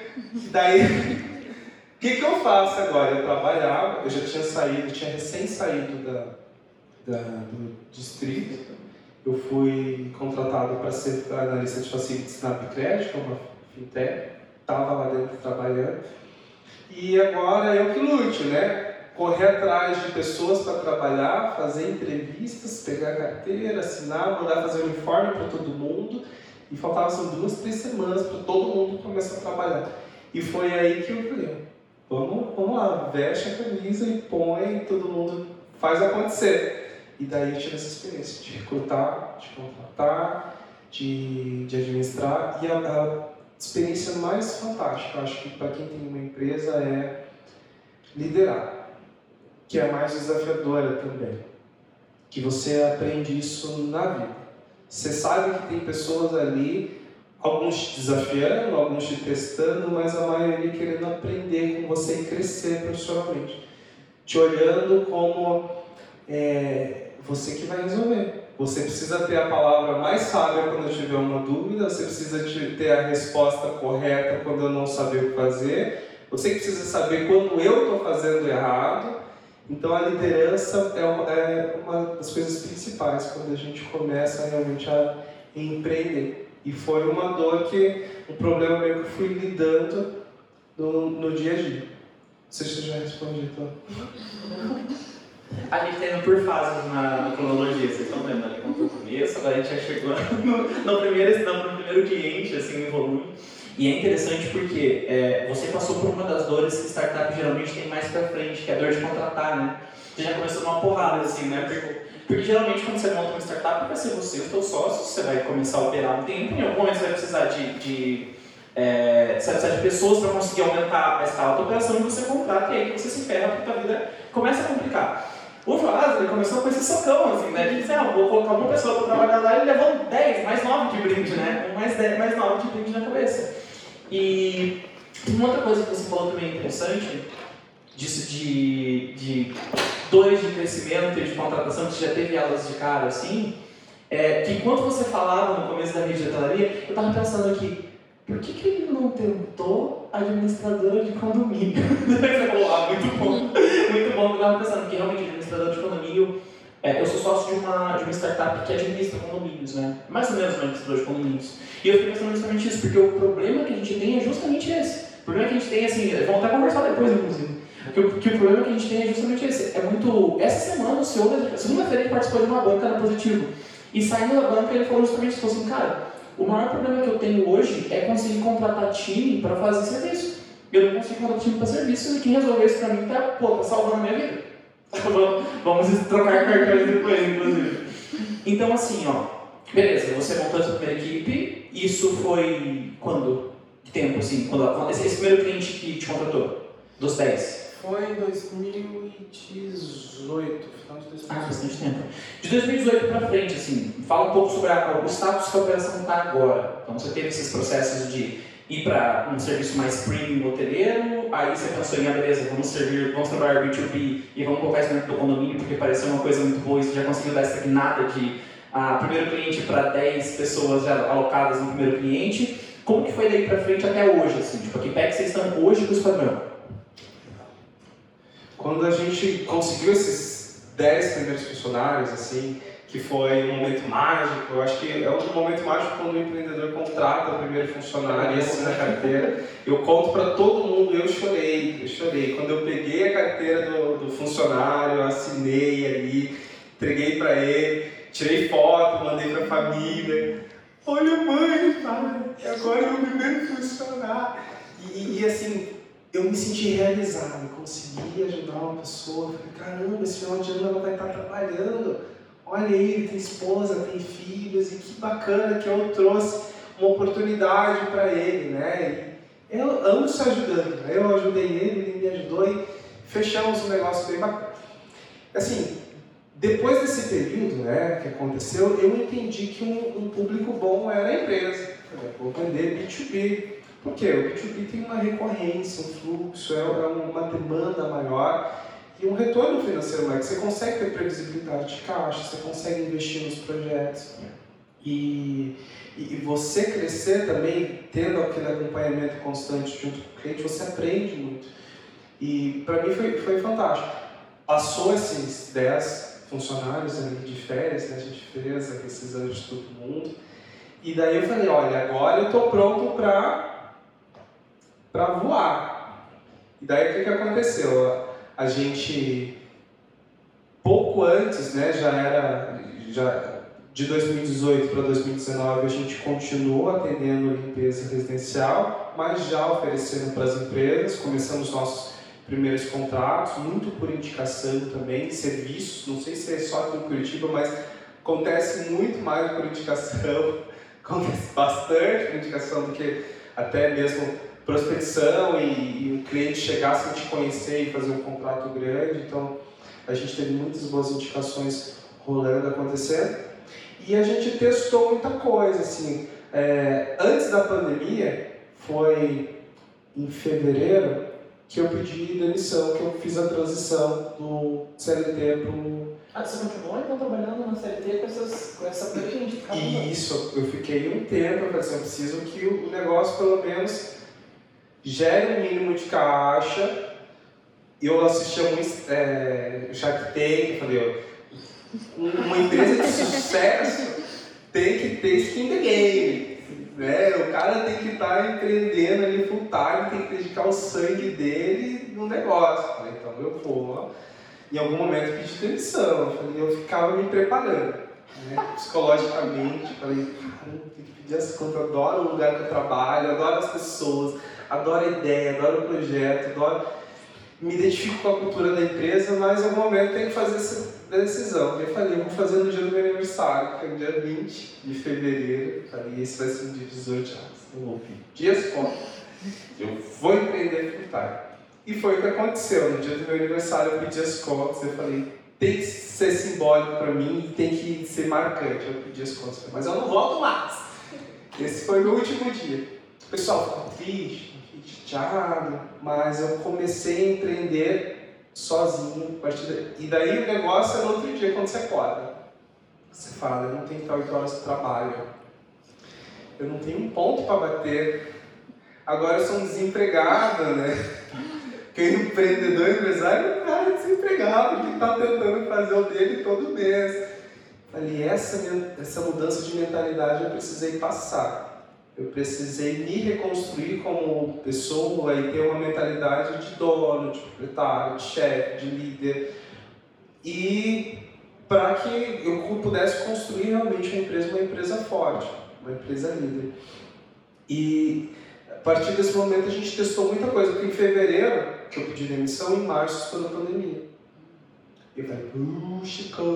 Daí, o que, que eu faço agora? Eu trabalhava, eu já tinha saído, tinha recém saído da, da, do distrito. Eu fui contratado para ser analista de facilities na Bicred, que é uma fintech. Estava lá dentro trabalhando. E agora eu que lute, né? Correr atrás de pessoas para trabalhar, fazer entrevistas, pegar carteira, assinar, mandar fazer uniforme para todo mundo e faltavam assim, duas, três semanas para todo mundo começar a trabalhar. E foi aí que eu falei, vamos, vamos lá, veste a camisa e põe, todo mundo faz acontecer. E daí eu tive essa experiência de recrutar, de contratar, de, de administrar. E a, a experiência mais fantástica, acho que para quem tem uma empresa, é liderar, que é mais desafiadora também. Que você aprende isso na vida. Você sabe que tem pessoas ali, alguns te desafiando, alguns te testando, mas a maioria querendo aprender com você e crescer profissionalmente. Te olhando como é, você que vai resolver. Você precisa ter a palavra mais sábia quando tiver uma dúvida, você precisa ter a resposta correta quando eu não saber o que fazer, você precisa saber quando eu estou fazendo errado então a liderança é uma, é uma das coisas principais quando a gente começa realmente a empreender. E foi uma dor que, um problema meio que eu fui lidando no, no dia a dia. Não sei se você já respondeu, então. A gente está indo por fases na cronologia, vocês estão vendo ali como foi o começo, agora a gente já chegou no, no, primeiro, no primeiro cliente, assim, em volume. E é interessante porque é, você passou por uma das dores que startup geralmente tem mais pra frente, que é a dor de contratar, né? Você já começou numa porrada, assim, né? Porque, porque geralmente quando você monta uma startup, vai ser você, os seus sócios, você vai começar a operar um tempo, em algum momento você vai precisar de, de é, você de pessoas para conseguir aumentar a escala da operação e você contrata, e aí você se ferra porque a vida começa a complicar. O Joás, ele começou com esse socão, assim, né? Ele disse, ah, vou colocar uma pessoa para trabalhar lá, ele levou 10, mais 9 de brinde, né? Mais 10, mais 9 de brinde na cabeça. E uma outra coisa que você falou também interessante, disso de, de dores de crescimento e de contratação, que já teve elas de cara assim, é que enquanto você falava no começo da rede de hotelaria, eu estava pensando aqui, por que, que ele não tentou administradora de condomínio? você falou, ah, muito bom, muito bom, eu estava pensando, porque realmente administrador de condomínio é, eu sou sócio de uma, de uma startup que administra condomínios, né? Mais ou menos uma administradora de condomínios. E eu fiquei pensando justamente isso, porque o problema que a gente tem é justamente esse. O problema que a gente tem, assim, vamos até conversar depois, inclusive. Que que o problema que a gente tem é justamente esse. É muito. Essa semana o senhor, segunda-feira, ele participou de uma banca na Positivo. E saindo da banca, ele falou justamente isso: assim, cara, o maior problema que eu tenho hoje é conseguir contratar time para fazer serviço. Eu não consigo contratar time para serviço e quem resolveu isso para mim tá, pô, tá salvando a minha vida. Vamos trocar cartões depois, inclusive. Então, assim, ó, beleza, você montou a sua primeira equipe, isso foi quando? Que tempo, assim? Quando, esse, esse primeiro cliente que te contratou? Dos 10? Foi em 2018, final de 2018. Ah, bastante tempo. De 2018 para frente, assim, fala um pouco sobre a, o status que a operação está agora. Então, você teve esses processos de ir para um serviço mais premium hoteleiro, aí você pensou em, ah, beleza, vamos servir, vamos trabalhar B2B e vamos colocar isso dentro do condomínio porque pareceu uma coisa muito boa e você já conseguiu dar essa guinada de ah, primeiro cliente para 10 pessoas já alocadas no primeiro cliente. Como que foi daí para frente até hoje, assim, tipo, que pé que vocês estão hoje com o padrão? Quando a gente conseguiu esses 10 primeiros funcionários, assim, que foi um momento mágico. Eu acho que é outro momento mágico quando o empreendedor contrata o primeiro funcionário e assina a carteira. Eu conto para todo mundo, eu chorei, eu chorei. Quando eu peguei a carteira do, do funcionário, assinei ali, entreguei para ele, tirei foto, mandei para a família. Olha mãe, pai, agora é o primeiro funcionário. E, e assim, eu me senti realizado, consegui ajudar uma pessoa. Falei, caramba, esse final de ano ela vai estar trabalhando Olha aí, ele tem esposa, tem filhos, e que bacana que eu trouxe uma oportunidade para ele, né? Eu amo se ajudando, né? Eu ajudei ele, ele me ajudou e fechamos um negócio bem bacana. Assim, depois desse período né, que aconteceu, eu entendi que um, um público bom era a empresa. Vou vender B2B, Por quê? O B2B tem uma recorrência, um fluxo, é, é uma demanda maior e um retorno financeiro maior. Você consegue ter previsibilidade de caixa, você consegue investir nos projetos. E, e você crescer também, tendo aquele acompanhamento constante junto com o cliente, você aprende muito. E para mim foi, foi fantástico. Passou esses 10 funcionários ali de férias, né? a gente fez esses anos de todo mundo. E daí eu falei, olha, agora eu estou pronto para voar. E daí o que, que aconteceu? A gente, pouco antes, né, já era, já, de 2018 para 2019, a gente continuou atendendo limpeza residencial, mas já oferecendo para as empresas, começamos nossos primeiros contratos, muito por indicação também, serviços, não sei se é só aqui em Curitiba, mas acontece muito mais por indicação, acontece bastante por indicação do que até mesmo prospecção e, e o cliente chegar sem te conhecer e fazer um contrato grande. Então, a gente teve muitas boas indicações rolando, acontecendo. E a gente testou muita coisa, assim. É, antes da pandemia, foi em fevereiro que eu pedi demissão, que eu fiz a transição do CLT para o... Ah, você continuou então trabalhando na CLT com, essas, com essa vertente? Isso, eu fiquei um tempo, eu falei assim, eu preciso que o negócio pelo menos gere um mínimo de caixa. Eu assistia muito é, Shark Tank, falei, uma empresa de sucesso tem que ter skin the game. Né? O cara tem que estar tá empreendendo ali full time, tem que dedicar o sangue dele no negócio. Então eu vou. Em algum momento pedi demissão, eu, eu ficava me preparando. Né? Psicologicamente, falei, cara, tem que pedir as contas, adoro o lugar que eu trabalho, adoro as pessoas adoro a ideia, adoro o projeto, adoro. Me identifico com a cultura da empresa, mas em algum momento tem que fazer essa decisão. Eu falei, vou fazer no dia do meu aniversário, que é no dia 20 de fevereiro. Eu falei, esse vai ser um de águas. Eu vou pedir dias contas. Eu vou empreender full time. E foi o que aconteceu. No dia do meu aniversário eu pedi as contas. Eu falei, tem que ser simbólico para mim e tem que ser marcante. Eu pedi as contas, mas eu não volto mais. Esse foi o meu último dia. O pessoal ficou triste, chateado, mas eu comecei a empreender sozinho. E daí o negócio é no outro dia quando você acorda. Você fala, eu não tenho estar 8 horas de trabalho. Eu não tenho um ponto para bater. Agora eu sou um desempregado, né? Quem é empreendedor, empresário, é um cara desempregado que está tentando fazer o dele todo mês. Falei, essa, essa mudança de mentalidade eu precisei passar. Eu precisei me reconstruir como pessoa e ter uma mentalidade de dono, de proprietário, de chefe, de líder. E para que eu pudesse construir realmente uma empresa, uma empresa forte, uma empresa líder. E a partir desse momento a gente testou muita coisa, porque em fevereiro que eu pedi demissão, em março foi a pandemia. Eu falei, puxa, cara.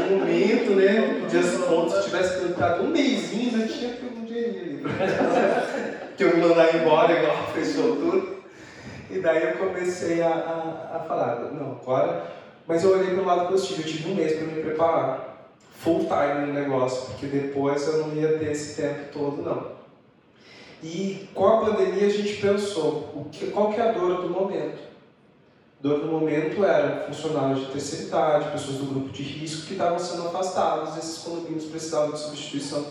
um momento, né? Podia as contas, se tivesse cantado um mêsinho, já tinha pego um dinheirinho ali. que eu me mandar embora, igual fechou tudo. E daí eu comecei a, a, a falar, não, agora. Mas eu olhei pelo lado positivo, eu tive um mês para me preparar full time no negócio, porque depois eu não ia ter esse tempo todo, não. E com a pandemia a gente pensou, o que, qual que é a dor do momento? Dor no momento eram funcionários de terceira idade, pessoas do grupo de risco que estavam sendo afastados, esses condomínios precisavam de substituição.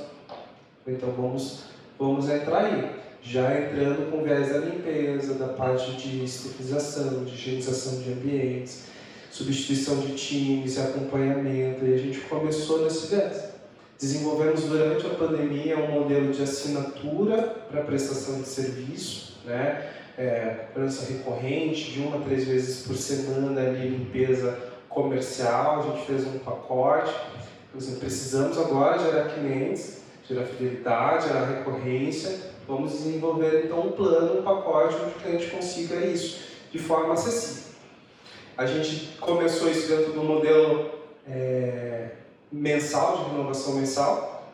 Então vamos, vamos entrar aí, já entrando com viés da limpeza, da parte de esterilização, de higienização de ambientes, substituição de times, acompanhamento, e a gente começou nesse viés. Desenvolvemos durante a pandemia um modelo de assinatura para prestação de serviço, né? é, cobrança recorrente, de uma a três vezes por semana ali, limpeza comercial, a gente fez um pacote. Por exemplo, precisamos agora gerar clientes, gerar fidelidade, gerar recorrência. Vamos desenvolver então um plano, um pacote onde o cliente consiga isso de forma acessível. A gente começou isso dentro do modelo é, mensal, de renovação mensal,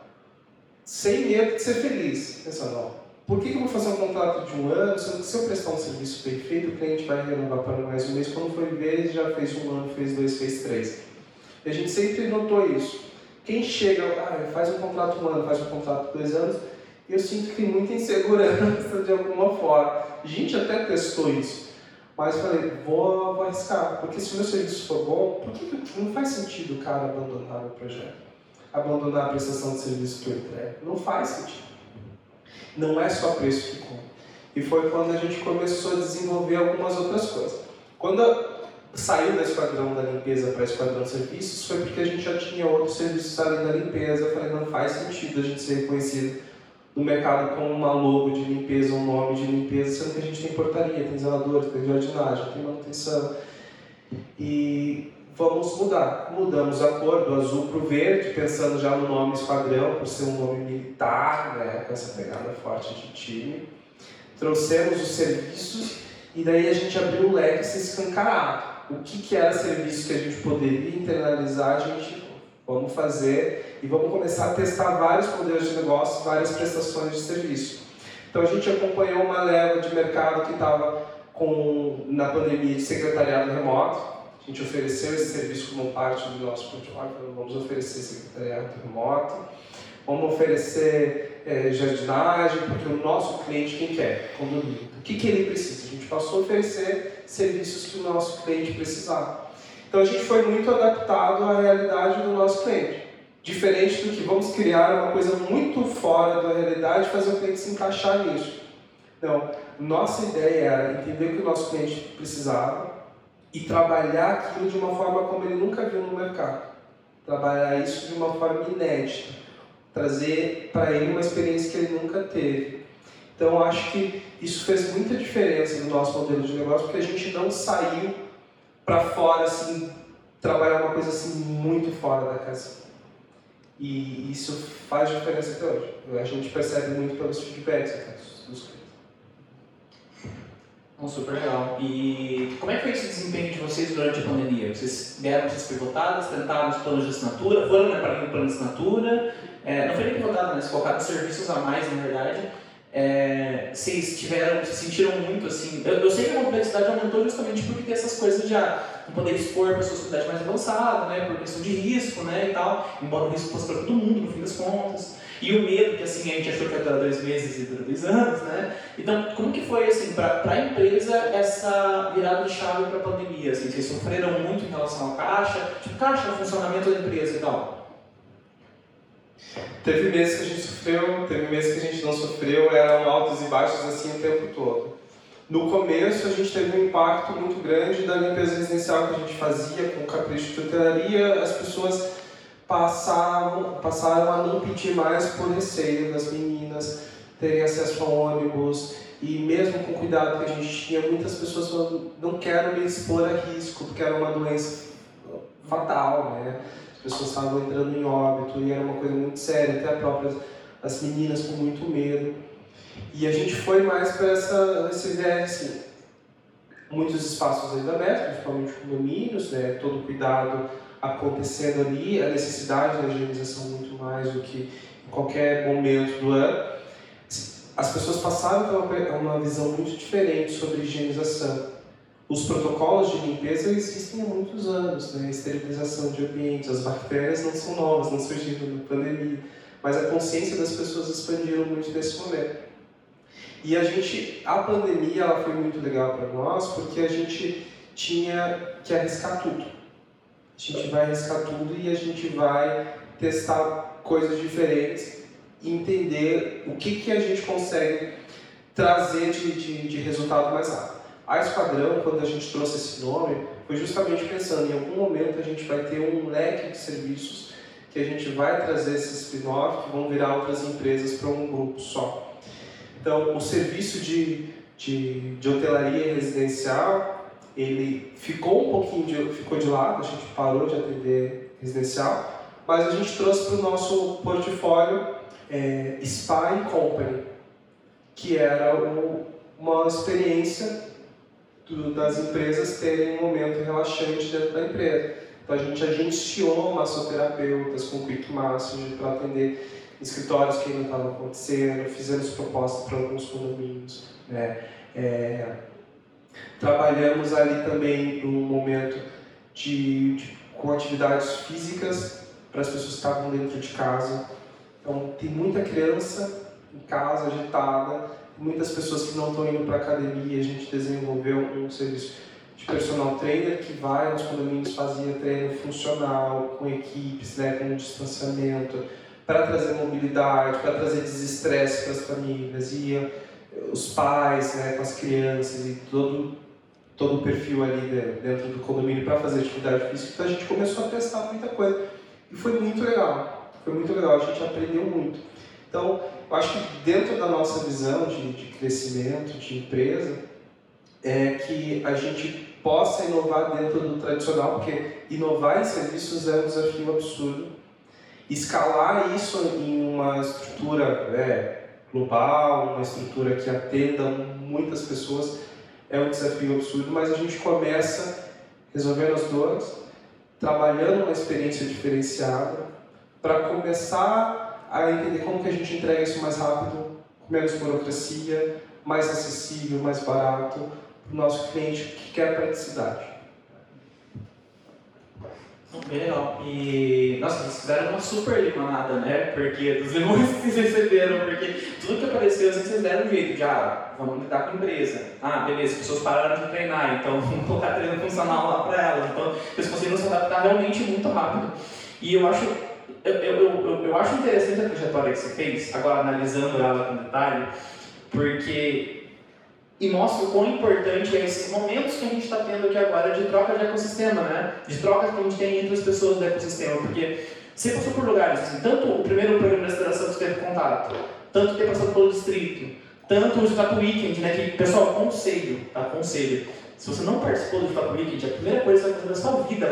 sem medo de ser feliz. Pensando, ó, por que, eu vou fazer um contrato de um ano, sendo que se eu prestar um serviço bem feito, o cliente vai renovar para mais um mês, quando foi ver, já fez um ano, fez dois, fez três. E a gente sempre notou isso. Quem chega, ah, faz um contrato um ano, faz um contrato dois anos, eu sinto que tem muita insegurança de alguma forma. A gente até testou isso. Mas falei, vou, vou arriscar, porque se o meu serviço for bom, por que não faz sentido o cara abandonar o projeto? Abandonar a prestação de serviço que eu entrego? Não faz sentido. Não é só preço que conta. E foi quando a gente começou a desenvolver algumas outras coisas. Quando saiu da esquadrão da limpeza para esquadrão de serviços, foi porque a gente já tinha outros serviços além da limpeza. Eu falei, não faz sentido a gente ser reconhecido no mercado com uma logo de limpeza, um nome de limpeza, sendo que a gente tem portaria, tem zeladores, tem jardinagem, tem manutenção. E vamos mudar. Mudamos a cor do azul para o verde, pensando já no nome esquadrão, por ser um nome militar, né, com essa pegada forte de time. Trouxemos os serviços e daí a gente abriu o leque se escancarar. O que, que era serviço que a gente poderia internalizar, a gente vamos fazer e vamos começar a testar vários modelos de negócio, várias prestações de serviço. Então a gente acompanhou uma leva de mercado que estava na pandemia de secretariado remoto. A gente ofereceu esse serviço como parte do nosso portfólio, vamos oferecer secretariado remoto, vamos oferecer é, jardinagem, porque o nosso cliente quem quer? Condomínio. O que, que ele precisa? A gente passou a oferecer serviços que o nosso cliente precisava. Então a gente foi muito adaptado à realidade do nosso cliente. Diferente do que vamos criar uma coisa muito fora da realidade e fazer o cliente se encaixar nisso. Não, nossa ideia era entender o que o nosso cliente precisava e trabalhar aquilo de uma forma como ele nunca viu no mercado. Trabalhar isso de uma forma inédita. Trazer para ele uma experiência que ele nunca teve. Então, acho que isso fez muita diferença no nosso modelo de negócio, porque a gente não saiu para fora, assim, trabalhar uma coisa assim muito fora da casa. E isso faz diferença até hoje. A gente percebe muito pelos feedbacks até, dos clientes. Oh, super legal. E como é que foi esse desempenho de vocês durante a pandemia? Vocês deram essas pivotadas, tentaram os planos de assinatura, foram né, para o plano de assinatura? É, não foi nem pivotado, né? Vocês colocaram serviços a mais, na verdade. É, vocês tiveram, se sentiram muito assim. Eu, eu, sei que a complexidade aumentou justamente porque tem essas coisas de ah, não poder expor pessoas com idade mais avançada, né, por questão de risco, né, e tal. Embora o risco fosse para todo mundo, no fim das contas. E o medo que assim a gente achou que ia durar dois meses e dois anos, né? Então, como que foi assim para a empresa essa virada de chave para a pandemia? Assim, vocês sofreram muito em relação à caixa, tipo caixa, funcionamento da empresa e tal. Teve meses que a gente sofreu, teve meses que a gente não sofreu, eram altos e baixos assim o tempo todo. No começo a gente teve um impacto muito grande da limpeza residencial que a gente fazia com capricho de hotelaria, as pessoas passavam, passaram a não pedir mais por receio das meninas terem acesso a ônibus e mesmo com o cuidado que a gente tinha, muitas pessoas falando, não quero me expor a risco porque era uma doença fatal, né? Pessoas estavam entrando em óbito e era uma coisa muito séria, até as próprias as meninas com muito medo. E a gente foi mais para essa, esse viés, assim, muitos espaços ainda abertos, principalmente condomínios, né, todo cuidado acontecendo ali, a necessidade da higienização muito mais do que em qualquer momento do ano. As pessoas passaram ter uma visão muito diferente sobre higienização os protocolos de limpeza existem há muitos anos, né? A esterilização de ambientes, as bactérias não são novas, não surgiram na pandemia, mas a consciência das pessoas expandiu muito nesse momento. E a gente, a pandemia, ela foi muito legal para nós porque a gente tinha que arriscar tudo. A gente vai arriscar tudo e a gente vai testar coisas diferentes entender o que, que a gente consegue trazer de, de, de resultado mais rápido. A Esquadrão, quando a gente trouxe esse nome, foi justamente pensando em algum momento a gente vai ter um leque de serviços que a gente vai trazer esses spin-off que vão virar outras empresas para um grupo só. Então, o serviço de, de, de hotelaria residencial, ele ficou um pouquinho de, ficou de lado, a gente parou de atender residencial, mas a gente trouxe para o nosso portfólio é, Spa Company, que era o, uma experiência do, das empresas terem um momento relaxante dentro da empresa. Então a gente agenciou massoterapeutas com quick massage para atender escritórios que ainda estavam acontecendo, fizemos propostas para alguns condomínios. Né? É, trabalhamos ali também num momento de, de, com atividades físicas para as pessoas que estavam dentro de casa. Então tem muita criança em casa, agitada, muitas pessoas que não estão indo para academia, a gente desenvolveu um serviço de personal trainer que vai nos condomínios fazia treino funcional, com equipes, né, com distanciamento, para trazer mobilidade, para trazer desestresse para as famílias, e os pais né, com as crianças e todo, todo o perfil ali dentro do condomínio para fazer atividade física. Então a gente começou a testar muita coisa e foi muito legal, foi muito legal, a gente aprendeu muito. Então, eu acho que dentro da nossa visão de, de crescimento, de empresa, é que a gente possa inovar dentro do tradicional, porque inovar em serviços é um desafio absurdo. Escalar isso em uma estrutura é, global, uma estrutura que atenda muitas pessoas, é um desafio absurdo, mas a gente começa resolvendo as dores, trabalhando uma experiência diferenciada, para começar a entender como que a gente entrega isso mais rápido, com menos burocracia, mais acessível, mais barato, para o nosso cliente que quer praticidade. Bem legal. E, nossa, vocês fizeram uma super limonada, né? Porque dos limões que vocês receberam, porque tudo que apareceu, assim, vocês deram um jeito de, ah, vamos lidar com a empresa. Ah, beleza, as pessoas pararam de treinar, então vamos colocar treino funcional lá para elas. Então, vocês conseguiram se adaptar realmente muito rápido. E eu acho, eu, eu, eu, eu acho interessante a trajetória que você fez, agora analisando ela com detalhe, porque e mostra o quão importante é esses momentos que a gente está tendo aqui agora de troca de ecossistema, né? De troca que a gente tem entre as pessoas do ecossistema, porque você passou por lugares, assim, tanto o primeiro programa de aceleração que teve contato, tanto ter passado pelo distrito, tanto o Start Weekend, né? Que, pessoal, conselho, tá? Conselho se você não participou do Flap Weekend, a primeira coisa que você vai fazer na sua vida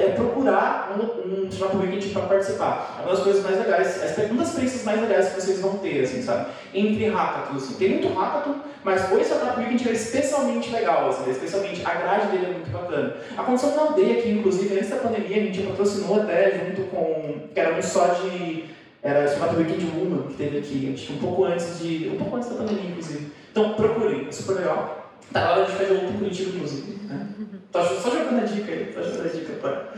é procurar um, um Flap Weekend para participar. É uma das coisas mais legais, uma das experiências mais legais que vocês vão ter, assim, sabe? Entre hackathon, assim. Tem muito hackathon, mas o Flap Weekend é especialmente legal, assim, é especialmente a grade dele é muito bacana. Aconteceu na aldeia aqui, inclusive, antes da pandemia, a gente patrocinou até junto com, que era um só de, era o Flap Weekend Woman, que teve aqui, acho que um pouco antes de, um pouco antes da pandemia, inclusive. Então, procurem, é super legal. Tá na hora de fazer outro Curitiba, inclusive. Né? Tô só jogando a dica aí, tô jogando a dica para.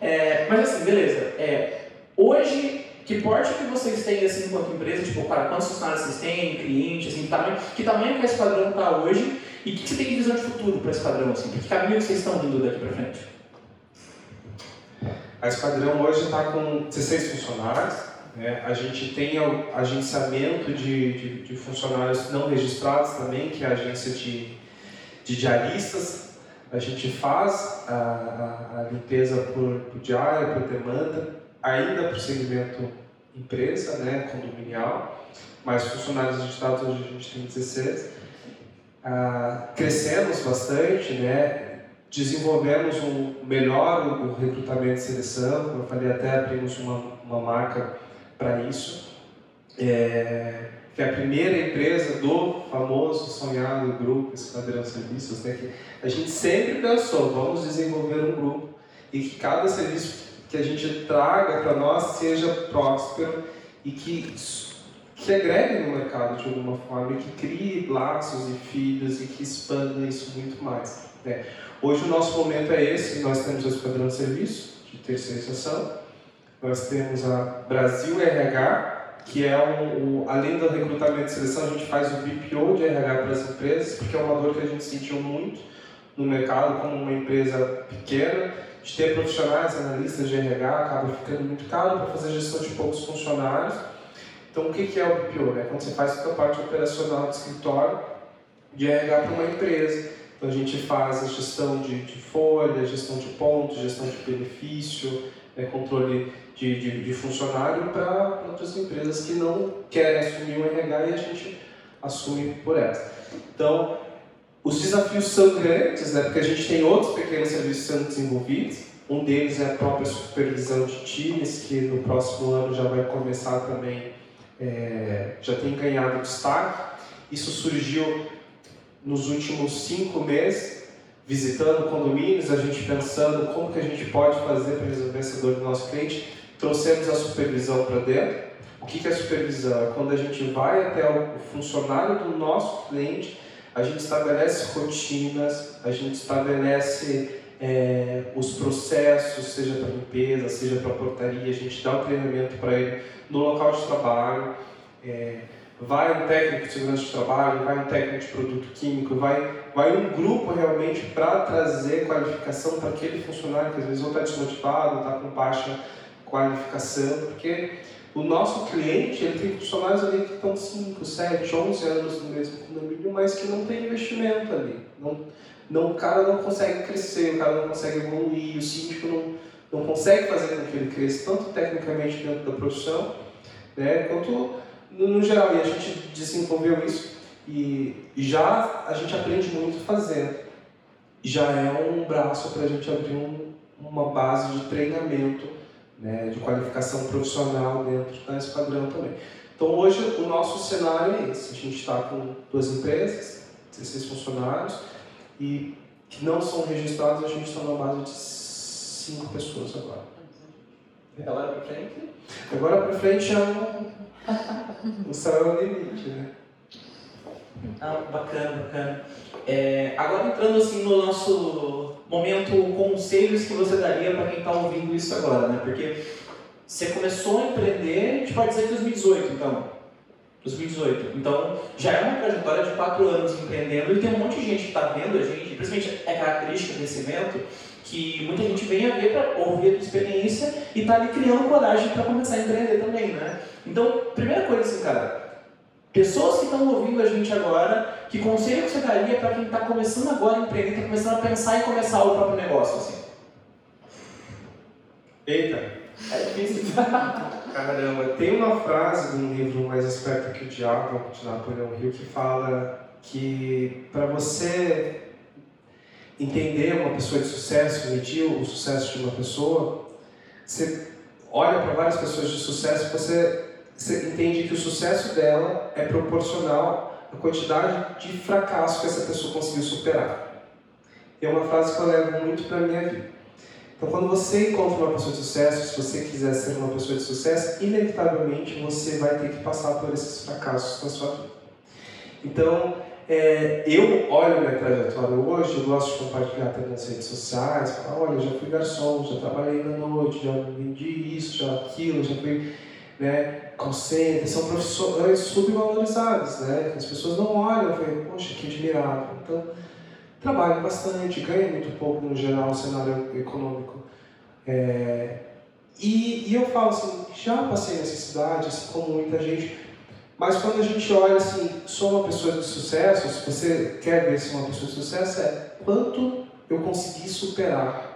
É, mas assim, beleza. É, hoje, que porte que vocês têm assim enquanto empresa? Tipo, para quantos funcionários vocês têm, clientes, assim, tamanho, que tamanho que esse padrão está hoje e o que, você tem de visão de futuro para esse padrão? Assim? Que caminho vocês estão indo daqui para frente? A Esquadrão hoje está com 16 funcionários. Né? A gente tem o agenciamento de, de, de, funcionários não registrados também, que é a agência de, de diaristas. A gente faz a, a, a limpeza por, por diária, por demanda, ainda por segmento empresa, né, condominial, mas funcionários registrados hoje a gente tem 16. Ah, crescemos bastante, né, desenvolvemos um melhor o, recrutamento e seleção, eu falei, até abrimos uma, uma marca para isso. É, que é a primeira empresa do famoso sonhado grupo Esquadrão Serviços, né, que a gente sempre pensou, vamos desenvolver um grupo e que cada serviço que a gente traga para nós seja próspero e que, que agregue no mercado de alguma forma e que crie laços e filhos e que expanda isso muito mais. Né. Hoje o nosso momento é esse, nós temos o Esquadrão de Serviços de terceirização, nós temos a Brasil RH, que é um, além do recrutamento e seleção, a gente faz o BPO de RH para as empresas, porque é uma dor que a gente sentiu muito no mercado como uma empresa pequena, de ter profissionais, analistas de RH, acaba ficando muito caro para fazer gestão de poucos funcionários. Então, o que é o BPO? É quando você faz toda a parte operacional do escritório de RH para uma empresa. Então, a gente faz a gestão de, de folha, gestão de pontos, gestão de benefício, é, controle de, de, de funcionário para outras empresas que não querem assumir o RH e a gente assume por elas. Então, os desafios são grandes, né, porque a gente tem outros pequenos serviços sendo desenvolvidos. Um deles é a própria supervisão de times, que no próximo ano já vai começar também, é, já tem ganhado destaque. Isso surgiu nos últimos cinco meses, visitando condomínios, a gente pensando como que a gente pode fazer para resolver essa dor do nosso cliente, trouxemos a supervisão para dentro. O que, é supervisão? É quando a gente vai até o funcionário do nosso cliente, a gente estabelece rotinas, a gente estabelece é, os processos, seja para limpeza, seja para portaria, a gente dá o treinamento para ele no local de trabalho. É, vai um técnico de segurança de trabalho, vai um técnico de produto químico, vai, vai um grupo realmente para trazer qualificação para aquele funcionário que às vezes ou está desmotivado, está com baixa qualificação, porque o nosso cliente ele tem funcionários ali que estão 5, 7, 11 anos no mesmo condomínio, mas que não tem investimento ali. Não, não, o cara não consegue crescer, o cara não consegue evoluir, o síndico não, não consegue fazer com que ele cresça, tanto tecnicamente dentro da profissão, né, quanto no, no geral. E a gente desenvolveu isso e, e já a gente aprende muito fazendo. Já é um braço para a gente abrir um, uma base de treinamento, né, de qualificação profissional dentro da Esquadrão também. Então hoje o nosso cenário é esse. A gente está com duas empresas, 16 funcionários, e que não são registrados, a gente está na base de cinco pessoas agora. Agora para frente? Agora para frente é um... o céu limite, né? Ah, bacana, bacana. É, agora entrando assim no nosso momento conselhos que você daria para quem está ouvindo isso agora, né? Porque você começou a empreender, a gente pode dizer que 2018, então. 2018. Então, já é uma trajetória de quatro anos empreendendo e tem um monte de gente que está vendo a gente, principalmente é característica desse evento, que muita gente vem a ver para ouvir a tua experiência e está ali criando coragem para começar a empreender também, né? Então, primeira coisa assim, cara, pessoas que estão ouvindo a gente agora, que conselho que você daria para quem está começando agora a empreender, está começando a pensar em começar o próprio negócio, assim? Eita! É difícil. Caramba, tem uma frase de um livro Mais Esperto que o Diabo, de Napoleão Hill, que fala que para você entender uma pessoa de sucesso, medir o sucesso de uma pessoa, você olha para várias pessoas de sucesso e você, você entende que o sucesso dela é proporcional à quantidade de fracasso que essa pessoa conseguiu superar. E é uma frase que eu levo muito para a minha vida. Então, quando você encontra uma pessoa de sucesso, se você quiser ser uma pessoa de sucesso, inevitavelmente você vai ter que passar por esses fracassos na sua vida. Então, é, eu olho minha trajetória hoje, eu gosto de compartilhar até nas redes sociais, falar, olha, já fui garçom, já trabalhei na noite, já vendi isso, já aquilo, já fui né, call center, são profissões subvalorizadas, né? As pessoas não olham e falam, poxa, que admirável. Então, trabalho bastante, ganho muito pouco no geral no cenário econômico. É, e, e, eu falo assim, já passei necessidade, assim como muita gente, mas quando a gente olha assim, sou uma pessoa de sucesso, se você quer ver se uma pessoa de sucesso, é quanto eu consegui superar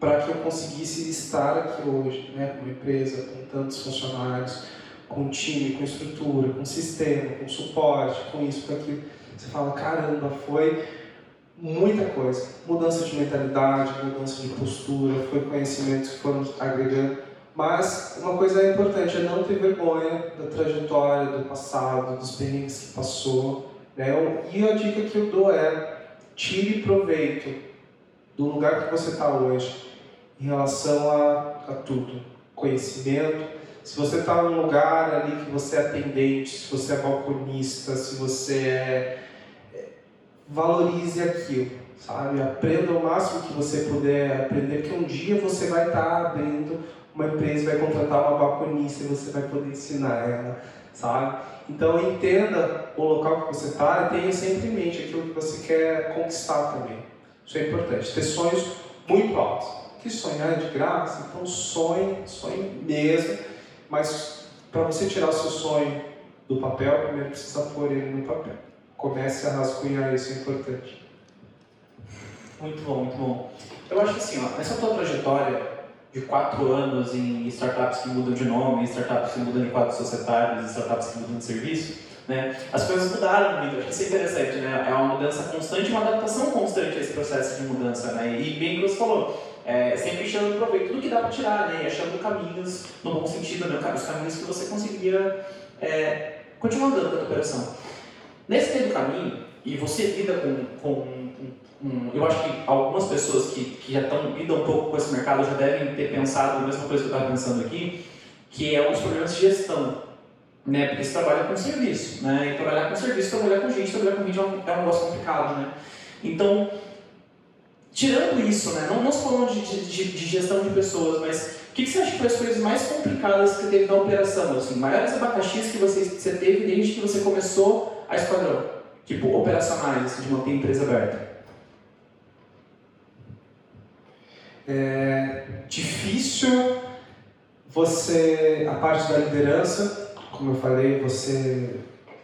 para que eu conseguisse estar aqui hoje, né, com uma empresa, com tantos funcionários, com time, com estrutura, com sistema, com suporte, com isso, com aquilo. Você fala, caramba, foi muita coisa. Mudança de mentalidade, mudança de postura, foi conhecimentos que foram agregando. Mas uma coisa importante é não ter vergonha da trajetória, do passado, dos perrengues que passou. Né? E a dica que eu dou é tire proveito do lugar que você está hoje em relação a, a tudo. Conhecimento. Se você está num lugar ali que você é atendente, se você é balconista, se você é valorize aquilo, sabe? Aprenda o máximo que você puder aprender, porque um dia você vai estar tá abrindo uma empresa, vai contratar uma balconista e você vai poder ensinar ela, sabe? Então entenda o local que você está e tenha sempre em mente aquilo que você quer conquistar também. Isso é importante. Ter sonhos muito altos. Que sonhar é de graça, então sonhe, sonhe mesmo, mas para você tirar seu sonho do papel, primeiro precisa pôr ele no papel comece a rascunhar isso, é importante. Muito bom, muito bom. Eu acho que assim, ó, nessa tua trajetória de quatro anos em startups que mudam de nome, startups que mudam de quadros societários, startups que mudam de serviço, né, as coisas mudaram muito. Acho que isso é interessante, né? É uma mudança constante, uma adaptação constante a esse processo de mudança, né? E bem que você falou, é, sempre tirando proveito tudo que dá para tirar, né? E achando caminhos, no bom sentido, né? Os caminhos que você conseguiria é, continuar andando com a operação. Nesse meio do caminho, e você lida com, com, com, eu acho que algumas pessoas que, que já estão lidam um pouco com esse mercado já devem ter pensado a mesma coisa que eu estava pensando aqui, que é os problemas de gestão, né? Porque você trabalha com serviço, né? E trabalhar com serviço, trabalhar com gente, trabalhar com gente é um, é um negócio complicado, né? Então, tirando isso, né? Não, não se falando de, de, de, gestão de pessoas, mas o que, que você acha que foi as coisas mais complicadas que você teve na operação? Assim, maiores abacaxis que você, você teve desde que você começou a Esquadrão? Tipo, operacionais, assim, de manter a empresa aberta. É difícil você, a parte da liderança, como eu falei, você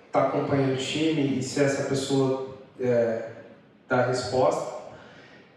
está acompanhando o time e se essa pessoa é, dá resposta.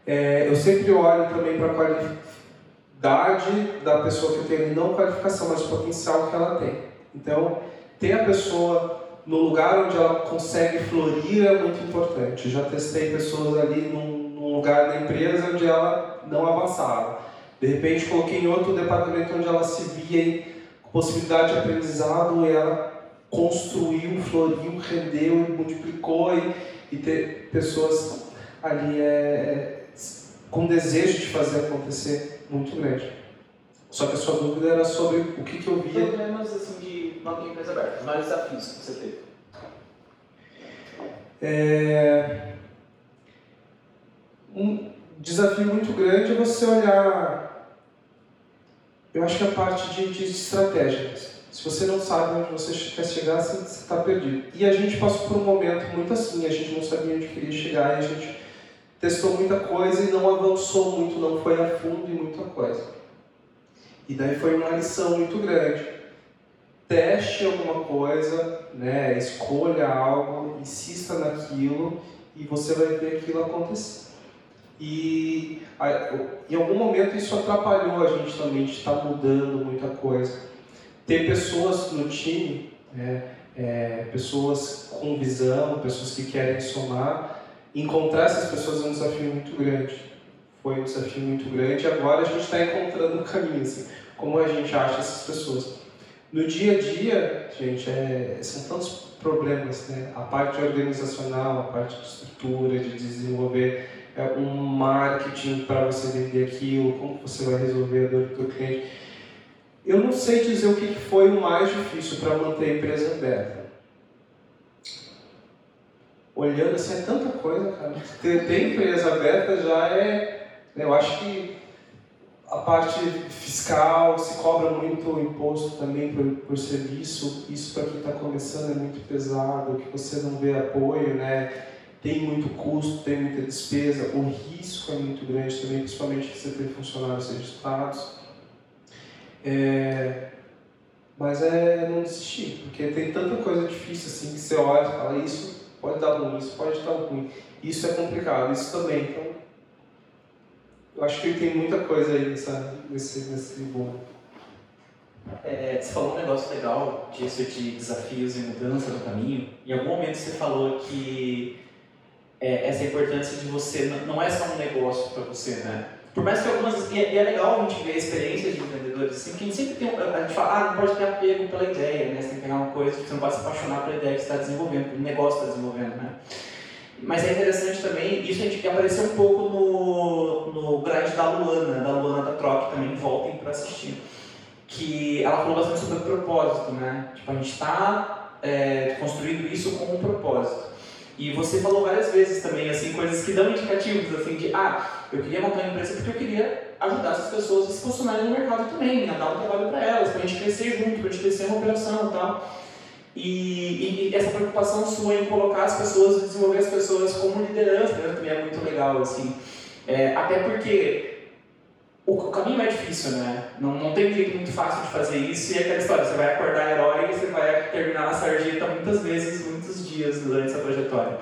É, eu sempre olho também para a qualidade da pessoa que ali, não qualificação, mas o potencial que ela tem. Então, ter a pessoa no lugar onde ela consegue florir é muito importante. Já testei pessoas ali num, num lugar da empresa onde ela não avançava. De repente, coloquei em outro departamento onde ela se via com possibilidade de aprendizado e ela construiu, floriu, rendeu, multiplicou e, e ter pessoas ali é, com desejo de fazer acontecer muito grande. Só que a sua dúvida era sobre o que, que eu via. Problemas assim, de manter a empresa aberta, os maiores desafios que você teve. É... Um desafio muito grande é você olhar. Eu acho que a parte de, de estratégia. Se você não sabe onde você quer chegar, você está perdido. E a gente passou por um momento muito assim, a gente não sabia onde queria chegar e a gente testou muita coisa e não avançou muito, não foi a fundo em muita coisa. E daí foi uma lição muito grande. Teste alguma coisa, né? escolha algo, insista naquilo e você vai ver aquilo acontecer. E em algum momento isso atrapalhou a gente também, de estar mudando muita coisa. Ter pessoas no time, né? é, pessoas com visão, pessoas que querem somar, encontrar essas pessoas é um desafio muito grande. Foi um desafio muito grande e agora a gente está encontrando um caminho, assim, como a gente acha essas pessoas. No dia a dia, gente, é, são tantos problemas, né? A parte organizacional, a parte de estrutura, de desenvolver é, um marketing para você vender aquilo, como você vai resolver a dor do cliente. Eu não sei dizer o que foi o mais difícil para manter a empresa aberta olhando assim, é tanta coisa, cara. Ter, ter empresa aberta já é. Né, eu acho que a parte fiscal se cobra muito imposto também por, por serviço. Isso para quem está começando é muito pesado, que você não vê apoio, né? Tem muito custo, tem muita despesa, o risco é muito grande também, principalmente se você tem funcionários registrados. É, mas é não desistir, porque tem tanta coisa difícil assim que você olha e fala, isso pode dar bom, isso pode dar ruim. Isso é complicado, isso também. Então, eu acho que tem muita coisa aí nessa, nesse, nesse bom. É, você falou um negócio legal disso de desafios e mudança no caminho. Em algum momento você falou que é, essa importância de você não é só um negócio para você, né? Por mais que algumas. E é, e é legal a gente ver experiências de empreendedores assim, porque a gente sempre tem. A gente fala, ah, não pode ter apego pela ideia, né? Você tem que pegar uma coisa, você não pode se apaixonar pela ideia que você está desenvolvendo, pelo negócio que está desenvolvendo, né? Mas é interessante também, isso a gente apareceu um pouco no, no grade da Luana, da Luana da Troc também, voltem para assistir. Que ela falou bastante sobre o propósito, né? Tipo, a gente está é, construindo isso com um propósito. E você falou várias vezes também, assim, coisas que dão indicativos, assim, de, ah, eu queria montar uma empresa porque eu queria ajudar essas pessoas a se posicionarem no mercado também, né? dar um trabalho para elas, para a gente crescer junto, para a gente crescer uma operação e tal. E, e, essa preocupação sua em colocar as pessoas, desenvolver as pessoas como liderança, né? também é muito legal, assim. É, até porque o, o, caminho é difícil, né? Não, não tem jeito muito fácil de fazer isso e é aquela história, você vai acordar herói e você vai terminar na sarjeta muitas vezes, muitos dias durante essa trajetória.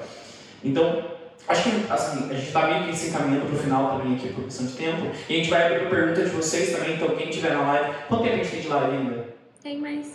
Então, Acho que assim, a gente está meio que se encaminhando para o final também aqui por questão de tempo. E a gente vai abrir para pergunta de vocês também, então quem estiver na live. Quanto tempo a gente tem de live ainda? Tem mais.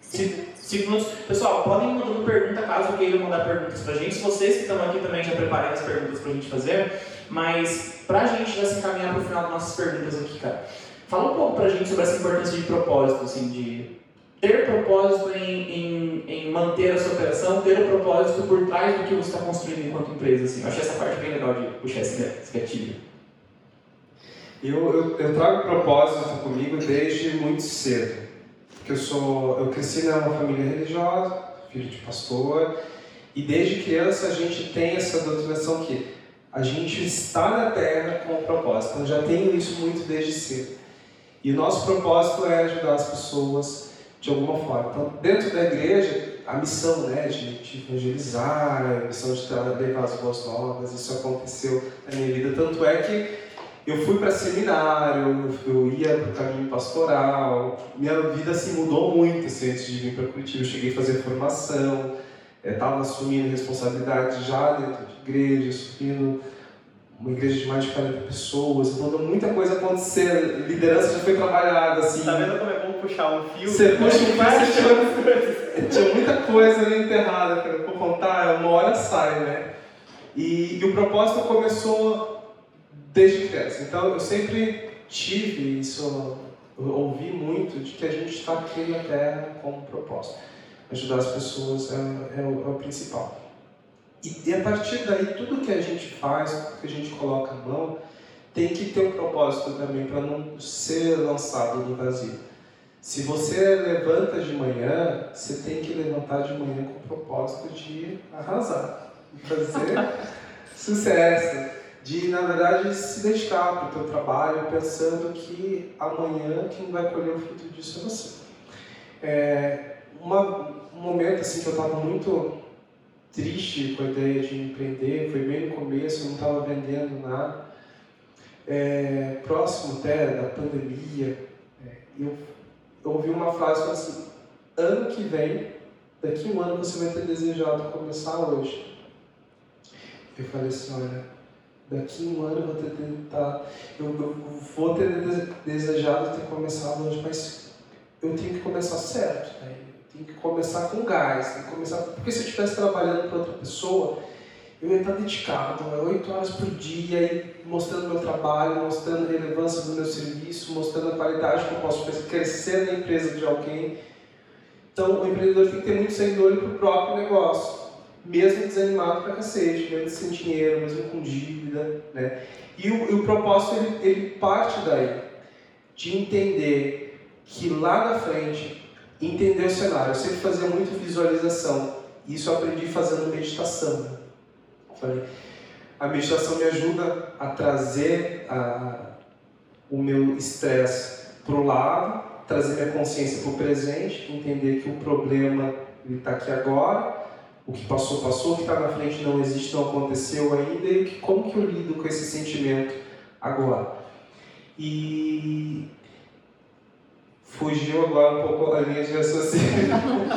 Cinco, minutos. Pessoal, podem ir mandando pergunta caso queiram mandar perguntas para a gente. Se vocês que estão aqui também já preparem as perguntas para a gente fazer. Mas para a gente já se encaminhar para o final das nossas perguntas aqui, cara. Fala um pouco para a gente sobre essa importância de propósito, assim, de ter propósito em, em, em, manter a sua operação, ter o propósito por trás do que você está construindo enquanto empresa. Assim. Eu achei essa parte bem legal de puxar esse, esse gatilho. Eu, eu, eu trago propósito comigo desde muito cedo. Porque eu, sou, eu cresci numa família religiosa, filho de pastor, e desde criança a gente tem essa doutrinação que A gente está na Terra com um propósito. Eu já tenho isso muito desde cedo. E o nosso propósito é ajudar as pessoas de alguma forma. Então, dentro da igreja, a missão né, de, de evangelizar, a missão de levar as boas novas, isso aconteceu na minha vida. Tanto é que eu fui para seminário, eu ia para o caminho pastoral, minha vida assim, mudou muito assim, antes de vir para Curitiba. Eu cheguei a fazer formação, estava eh, assumindo responsabilidade já dentro de igreja, assumindo uma igreja de mais de 40 pessoas, então muita coisa acontecer, liderança já foi trabalhada, assim. Tá vendo como é bom puxar um fio? Você puxa um fio, tinha, tinha muita coisa ali enterrada, para eu contar, uma hora sai, né? E, e o propósito começou desde criança, então eu sempre tive isso, eu ouvi muito de que a gente está aqui na Terra com um propósito. Ajudar as pessoas é, é, o, é o principal. E, e a partir daí, tudo que a gente faz, tudo que a gente coloca a mão, tem que ter um propósito também para não ser lançado no vazio. Se você levanta de manhã, você tem que levantar de manhã com o propósito de arrasar, de fazer sucesso, de na verdade se dedicar para o teu trabalho, pensando que amanhã quem vai colher o fruto disso é você. É, uma, um momento assim que eu estava muito triste com a ideia de empreender, foi bem no começo, eu não estava vendendo nada. É, próximo até da pandemia, é, eu, ouvi uma frase assim: ano que vem, daqui um ano você vai ter desejado começar hoje. Eu falei assim: olha, daqui um ano eu vou ter tentar, eu, eu vou ter desejado ter começado hoje, mas eu tenho que começar certo. Né? Tem que começar com gás, tem que começar. Porque se eu estivesse trabalhando para outra pessoa, eu ia estar dedicado, né? oito horas por dia, mostrando meu trabalho, mostrando a relevância do meu serviço, mostrando a qualidade que eu posso crescer na empresa de alguém. Então, o empreendedor tem que ter muito seguidor para o próprio negócio, mesmo desanimado para cacete, mesmo sem dinheiro, mesmo com dívida, né? E o, e o propósito ele, ele parte daí, de entender que lá na frente entender o cenário. Eu sempre fazia muito visualização. E isso eu aprendi fazendo meditação. A meditação me ajuda a trazer a, o meu estresse para o lado, trazer minha consciência para o presente, entender que o problema está aqui agora, o que passou, passou, o que está na frente não existe, não aconteceu ainda, e como que eu lido com esse sentimento agora. E fugiu agora um pouco a linha de raciocínio.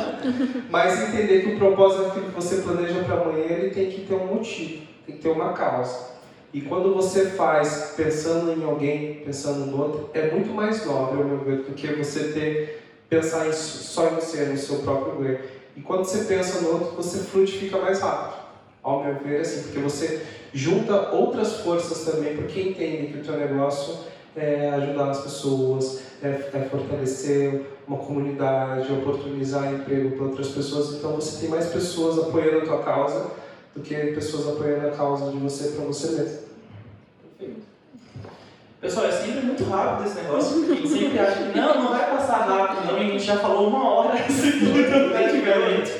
Mas entender que o propósito que você planeja para amanhã ele tem que ter um motivo, tem que ter uma causa. E quando você faz pensando em alguém, pensando no outro, é muito mais nobre, ao meu ver, do que você ter pensar em, só em você, no seu próprio ganho. E quando você pensa no outro, você frutifica mais rápido. Ao meu ver, assim, porque você junta outras forças também, porque entende que o teu negócio é ajudar as pessoas, é, é fortalecer uma comunidade, oportunizar emprego para outras pessoas. Então você tem mais pessoas apoiando a tua causa do que pessoas apoiando a causa de você para você mesmo. Perfeito. Pessoal, é sempre muito rápido esse negócio, porque a gente sempre acha que não, não vai passar rápido, não, e a gente já falou uma hora isso tudo praticamente.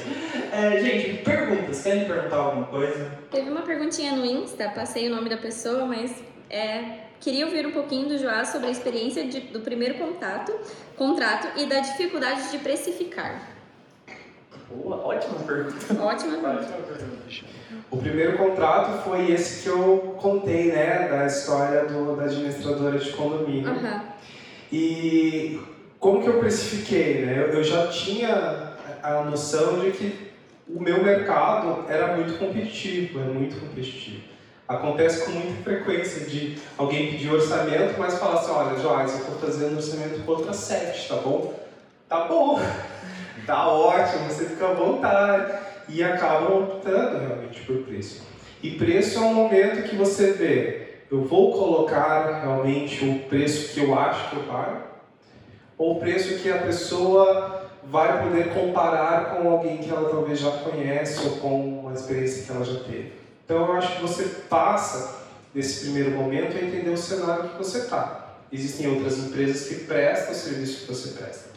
É, gente, perguntas. Querem perguntar alguma coisa? Teve uma perguntinha no Insta, passei o nome da pessoa, mas é, Queria ouvir um pouquinho do Joás sobre a experiência de, do primeiro contato, contrato e da dificuldade de precificar. Boa, ótima pergunta. Ótima pergunta. O primeiro contrato foi esse que eu contei, né, da história do, da administradora de condomínio. Uhum. E como que eu precifiquei, né? Eu, eu já tinha a noção de que o meu mercado era muito competitivo, é muito competitivo. Acontece com muita frequência de alguém pedir orçamento, mas falar assim, olha, Joás, eu estou fazendo orçamento contra 7, tá bom? Tá bom, tá ótimo, você fica à vontade. E acabam optando realmente por preço. E preço é um momento que você vê, eu vou colocar realmente o preço que eu acho que eu pago, ou o preço que a pessoa vai poder comparar com alguém que ela talvez já conhece ou com uma experiência que ela já teve. Então eu acho que você passa nesse primeiro momento a entender o cenário que você está. Existem outras empresas que prestam o serviço que você presta,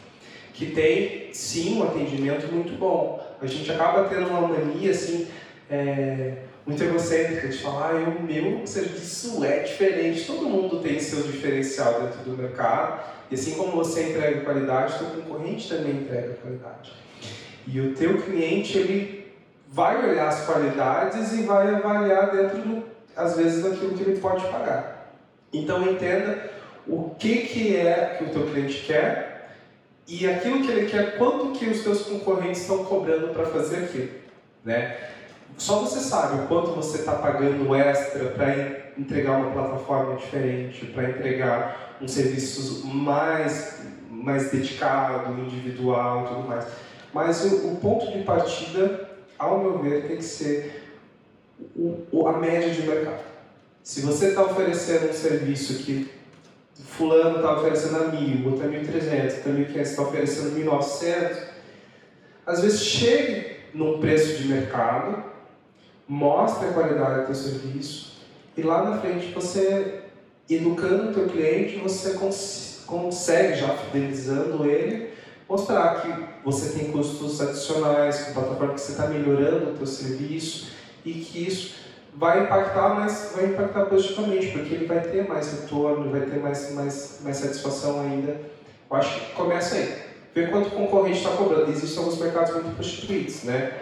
que tem sim um atendimento muito bom. A gente acaba tendo uma mania assim, é, muito egocêntrica de falar, ah, o meu serviço é diferente, todo mundo tem seu diferencial dentro do mercado, e assim como você entrega qualidade, o teu concorrente também entrega qualidade. E o teu cliente, ele vai olhar as qualidades e vai avaliar dentro, do, às vezes, daquilo que ele pode pagar. Então entenda o que, que é que o teu cliente quer e aquilo que ele quer, quanto que os teus concorrentes estão cobrando para fazer aquilo. Né? Só você sabe o quanto você está pagando extra para entregar uma plataforma diferente, para entregar um serviço mais, mais dedicado, individual e tudo mais. Mas o, o ponto de partida, ao meu ver, tem que ser a média de mercado. Se você está oferecendo um serviço que fulano está oferecendo a mil, outro a 1.300, outro a 1.500, está oferecendo 1.900, às vezes chegue num preço de mercado, mostre a qualidade do seu serviço e lá na frente você, educando o teu cliente, você cons consegue, já fidelizando ele, mostrar que você tem custos adicionais, com plataforma que você está melhorando o teu serviço e que isso vai impactar, mas vai impactar positivamente, porque ele vai ter mais retorno, vai ter mais, mais, mais satisfação ainda. Eu acho que começa aí. Ver quanto o concorrente está cobrando. Existem alguns mercados muito prostituídos, né?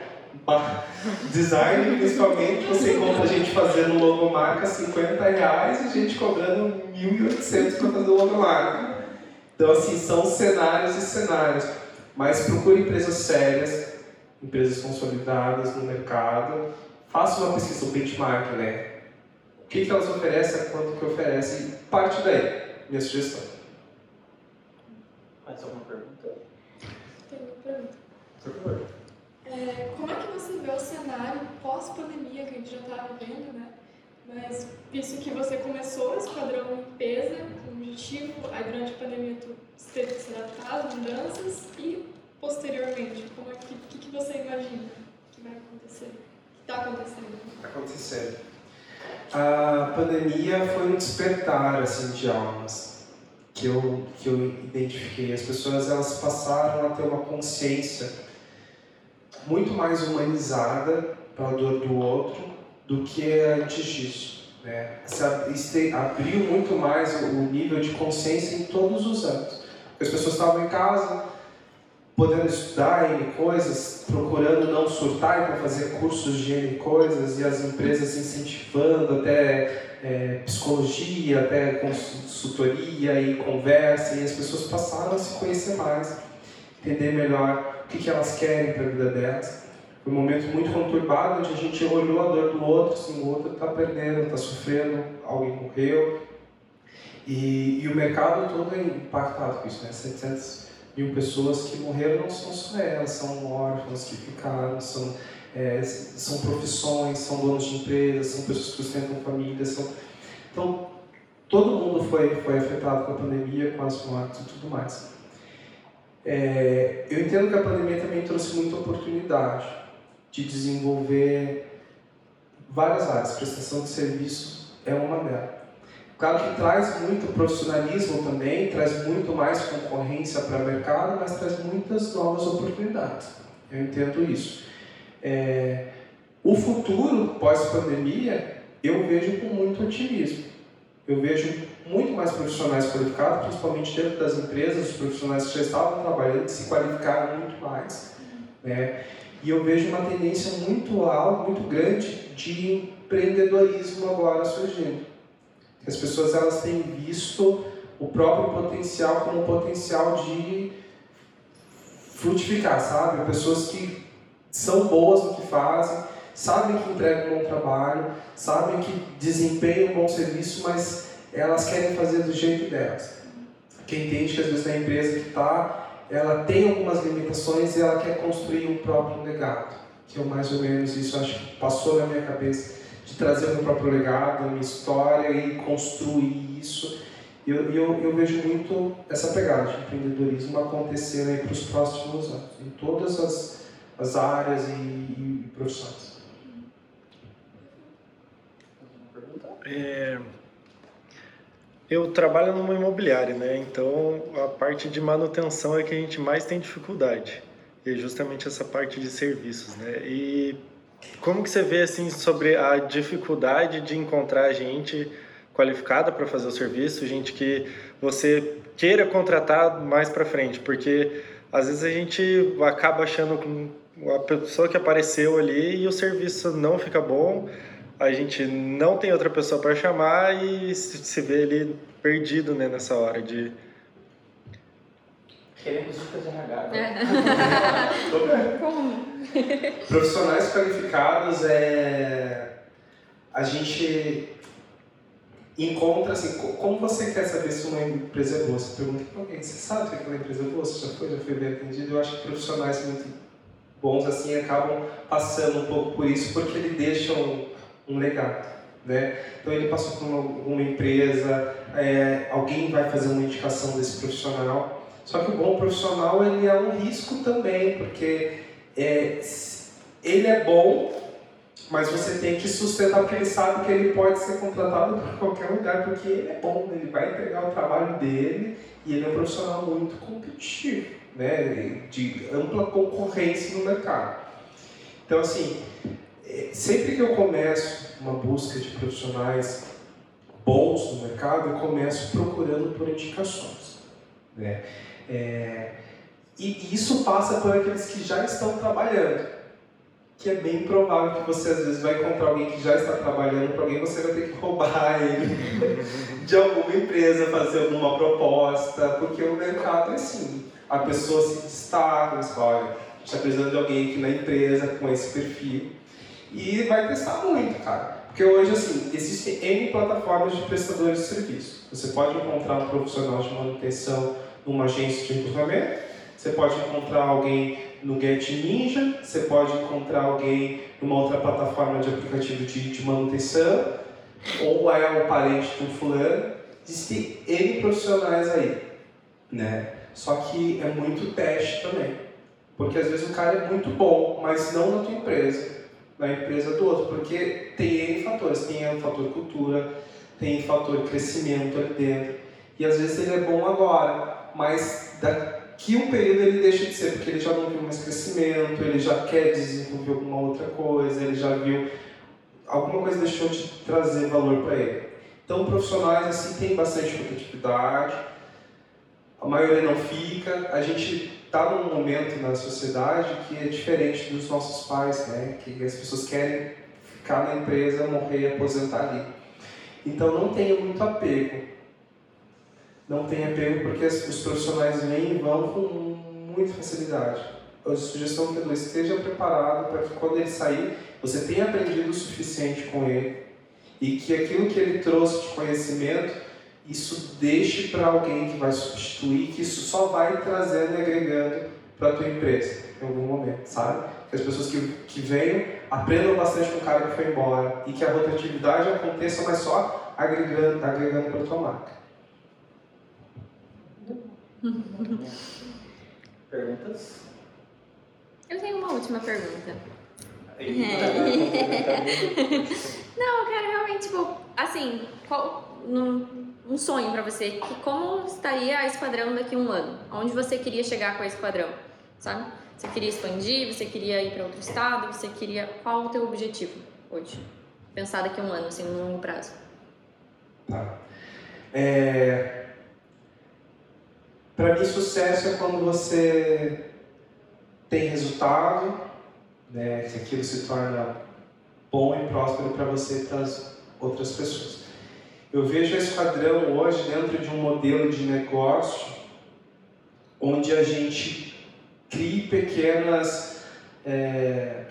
Design, principalmente, você encontra a gente fazendo logomarca 50 reais e a gente cobrando 1.800 para fazer logomarca. Então, assim, são cenários e cenários. Mas procure empresas sérias, empresas consolidadas no mercado. Faça uma pesquisa, um benchmark, né? O que, que elas oferecem, quanto que oferecem. Parte daí, minha sugestão. Mais alguma pergunta? Tenho uma pergunta. Por favor. É, como é que você vê o cenário pós-pandemia que a gente já está vivendo, né? Mas visto que você começou esse padrão limpeza com objetivo, aí durante a pandemia tu teve que se adaptar mudanças e posteriormente, como é que, que, que você imagina que vai acontecer? Que está acontecendo? Acontecendo. A pandemia foi um despertar assim de almas que eu que eu identifiquei. As pessoas elas passaram a ter uma consciência muito mais humanizada para a dor do outro do que antes disso. Né? Se abriu muito mais o nível de consciência em todos os âmbitos. As pessoas estavam em casa, podendo estudar em coisas, procurando não surtar para fazer cursos de N coisas, e as empresas incentivando até é, psicologia, até consultoria e conversa, e as pessoas passaram a se conhecer mais, entender melhor o que, elas querem para a vida delas. Um momento muito conturbado, onde a gente olhou a dor do outro, assim, o outro está perdendo, está sofrendo, alguém morreu. E, e, o mercado todo é impactado com isso, né? 700 mil pessoas que morreram não são só elas, são órfãos que ficaram, são, é, são profissões, são donos de empresas, são pessoas que sustentam famílias. São... Então, todo mundo foi, foi afetado com a pandemia, com as mortes e tudo mais. É, eu entendo que a pandemia também trouxe muita oportunidade de desenvolver várias áreas. Prestação de serviços é uma delas. Claro que traz muito profissionalismo também, traz muito mais concorrência para o mercado, mas traz muitas novas oportunidades. Eu entendo isso. É, o futuro pós-pandemia eu vejo com muito otimismo. Eu vejo muito mais profissionais qualificados, principalmente dentro das empresas, os profissionais que já estavam trabalhando, se qualificaram muito mais. Né? E eu vejo uma tendência muito alta, muito grande de empreendedorismo agora surgindo. As pessoas elas têm visto o próprio potencial como potencial de frutificar, sabe? Pessoas que são boas no que fazem, sabem que entregam um bom trabalho, sabem que desempenham um bom serviço, mas elas querem fazer do jeito delas. Quem entende que às vezes na empresa que está, ela tem algumas limitações e ela quer construir um próprio legado, que é mais ou menos isso, acho que passou na minha cabeça, de trazer o meu próprio legado, a minha história e construir isso. E eu, eu, eu, vejo muito essa pegada de empreendedorismo acontecendo para os próximos anos, em todas as, as áreas e, e profissões. É, eu trabalho numa imobiliária, né? Então a parte de manutenção é que a gente mais tem dificuldade. E é justamente essa parte de serviços, né? E como que você vê assim sobre a dificuldade de encontrar gente qualificada para fazer o serviço, gente que você queira contratar mais para frente, porque às vezes a gente acaba achando a pessoa que apareceu ali e o serviço não fica bom, a gente não tem outra pessoa para chamar e se vê ali perdido né, nessa hora de Queremos dicas de RH. Profissionais qualificados é a gente encontra assim, como você quer saber se uma empresa é boa? Você pergunta para alguém, você sabe que aquela empresa é boa? Você já foi, já foi bem atendido? Eu acho que profissionais muito bons assim acabam passando um pouco por isso porque ele deixa um, legado. Né? Então ele passou por uma, uma empresa, é, alguém vai fazer uma indicação desse profissional só que o bom profissional ele é um risco também, porque é, ele é bom, mas você tem que sustentar porque ele sabe que ele pode ser contratado por qualquer lugar, porque ele é bom, ele vai entregar o trabalho dele e ele é um profissional muito competitivo, né? de ampla concorrência no mercado. Então, assim, sempre que eu começo uma busca de profissionais bons no mercado, eu começo procurando por indicações. Né? É, e isso passa por aqueles que já estão trabalhando, que é bem provável que você às vezes vai encontrar alguém que já está trabalhando para alguém, você vai ter que roubar ele de alguma empresa, fazer alguma proposta, porque o mercado é assim, a pessoa se destaca, fala, olha, está precisando de alguém aqui na empresa com esse perfil, e vai testar muito, cara. Porque hoje, assim, existem N plataformas de prestadores de serviço. Você pode encontrar um profissional de manutenção numa agência de recrutamento, você pode encontrar alguém no Get Ninja, você pode encontrar alguém numa outra plataforma de aplicativo de, de manutenção, ou é o parente de um fulano. Existem N profissionais aí, né? Só que é muito teste também. Porque às vezes o cara é muito bom, mas não na tua empresa, na empresa do outro. Porque tem N fatores. Tem o fator cultura, tem o fator crescimento ali dentro. E às vezes ele é bom agora, mas daqui um período ele deixa de ser, porque ele já não viu mais crescimento, ele já quer desenvolver alguma outra coisa, ele já viu alguma coisa deixou de trazer valor para ele. Então, profissionais assim têm bastante competitividade, a maioria não fica. A gente está num momento na sociedade que é diferente dos nossos pais, né? Que as pessoas querem ficar na empresa, morrer aposentar ali. Então, não tenha muito apego não tem apego porque os profissionais vêm e vão com muita facilidade. A sugestão que eu dou, esteja preparado para que quando ele sair, você tenha aprendido o suficiente com ele e que aquilo que ele trouxe de conhecimento, isso deixe para alguém que vai substituir, que isso só vai trazendo e agregando para a tua empresa em algum momento, sabe? Que as pessoas que, que venham aprendam bastante com o cara que foi embora e que a rotatividade aconteça, mas só agregando, agregando para a tua marca. Perguntas? Eu tenho uma última pergunta. É. Não, eu quero realmente, tipo, assim, qual, num, um sonho pra você, que como estaria a Esquadrão daqui a um ano? Onde você queria chegar com a Esquadrão, sabe? Você queria expandir, você queria ir para outro estado, você queria... Qual o teu objetivo hoje? Pensar daqui a um ano, assim, no longo prazo. Tá. É... Para mim, sucesso é quando você tem resultado, né, que aquilo se torna bom e próspero para você e para as outras pessoas. Eu vejo a Esquadrão hoje dentro de um modelo de negócio onde a gente cria pequenas é,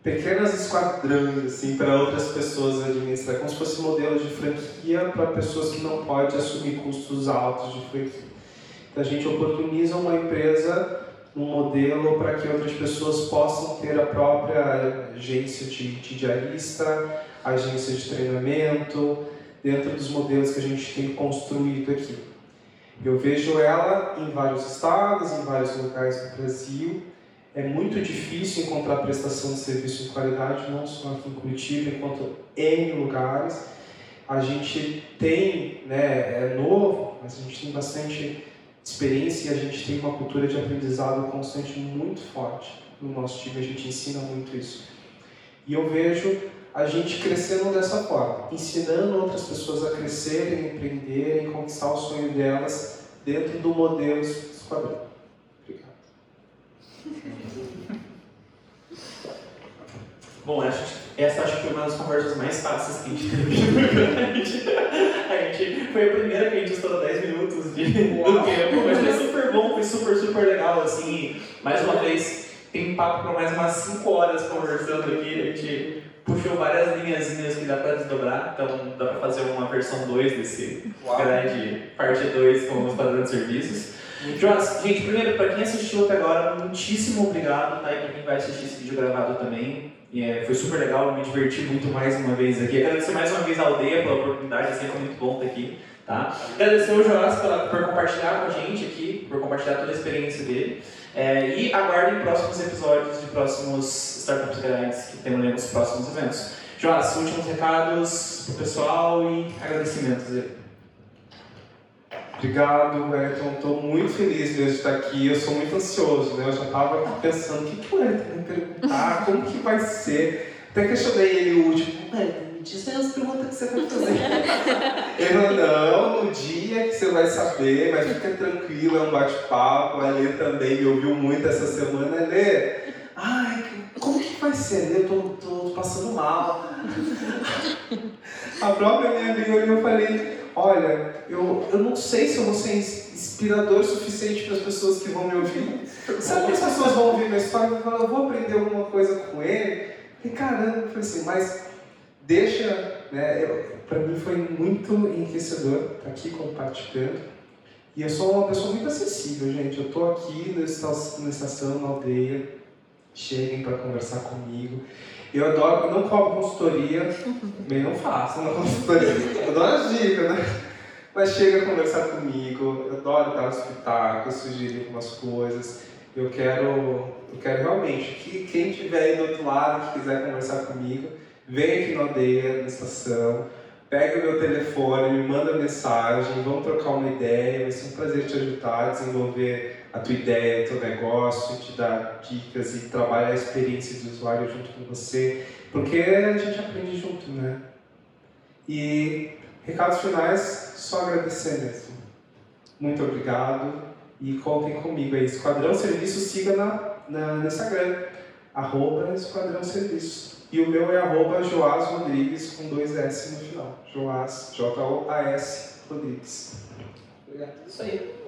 pequenas esquadrões assim para outras pessoas administrar, como se fosse um modelo de franquia para pessoas que não podem assumir custos altos de franquia. A gente oportuniza uma empresa um modelo para que outras pessoas possam ter a própria agência de, de diarista, agência de treinamento, dentro dos modelos que a gente tem construído aqui. Eu vejo ela em vários estados, em vários locais do Brasil. É muito difícil encontrar prestação de serviço de qualidade, não só aqui em Curitiba, enquanto em lugares. A gente tem, né, é novo, mas a gente tem bastante experiência e a gente tem uma cultura de aprendizado constante muito forte no nosso time, a gente ensina muito isso. E eu vejo a gente crescendo dessa forma, ensinando outras pessoas a crescerem, empreenderem, conquistar o sonho delas dentro do modelo esquadrão. Obrigado. Bom, acho, essa acho que foi uma das conversas mais fáceis que a gente teve. a gente foi a primeira que a gente estourou 10 minutos de, do tempo, mas foi super bom, foi super, super legal, assim. Mais uma vez, tem papo para mais umas 5 horas conversando aqui, a gente puxou várias linhazinhas que dá para desdobrar, então dá para fazer uma versão 2 desse Uau. grande parte 2 com os padrões de serviços. Jonas, gente, primeiro, para quem assistiu até agora, muitíssimo obrigado, tá? E para quem vai assistir esse vídeo gravado também, é, foi super legal, me diverti muito mais uma vez aqui. Agradecer mais uma vez a aldeia pela oportunidade, sempre muito bom estar aqui, tá? Agradecer ao Jonas por compartilhar com a gente aqui, por compartilhar toda a experiência dele. É, e aguardem próximos episódios de próximos Startups Grandes que teremos nos próximos eventos. Jonas, últimos recados pro pessoal e agradecimentos. Obrigado, Wellington. Estou muito feliz de estar aqui. Eu sou muito ansioso, né? Eu já estava pensando o que, que o vai perguntar, como que vai ser. Até questionei ele o último. Diz aí as perguntas que você vai fazer. ele falou, não, no dia que você vai saber, mas fica tranquilo, é um bate-papo. A Lê também me ouviu muito essa semana. Lê, ai, como que vai ser? Eu tô, tô passando mal. A própria minha amiga eu falei, olha, eu, eu não sei se eu vou ser ins- inspirador suficiente para as pessoas que vão me ouvir. Sabe que as pessoas vão ouvir minha história e falar, eu vou aprender alguma coisa com ele? E caramba, eu falei assim, mas deixa, né? Para mim foi muito enriquecedor estar aqui compartilhando. E eu sou uma pessoa muito acessível, gente. Eu tô aqui na estação, na, aldeia. Cheguem para conversar comigo. Eu adoro, eu não cobro consultoria, também não faço uma consultoria. Eu adoro as dicas, né? Mas chega a conversar comigo, eu adoro dar um espetáculo, sugerir algumas coisas. Eu quero, eu quero realmente que quem estiver aí do outro lado, que quiser conversar comigo, vem aqui na aldeia, na estação, pega o meu telefone, me manda mensagem, vamos trocar uma ideia, vai ser um prazer te ajudar a desenvolver a tua ideia, o teu negócio, te dar dicas e trabalhar a experiência do usuário junto com você, porque a gente aprende junto, né? E recados finais, só agradecer mesmo. Muito obrigado e contem comigo aí. Esquadrão Serviço, siga na, na, no Instagram, arroba Esquadrão Serviço. E o meu é arroba Joás Rodrigues com dois S no final. Joás, J-O-A-S Rodrigues. Obrigado. Isso aí.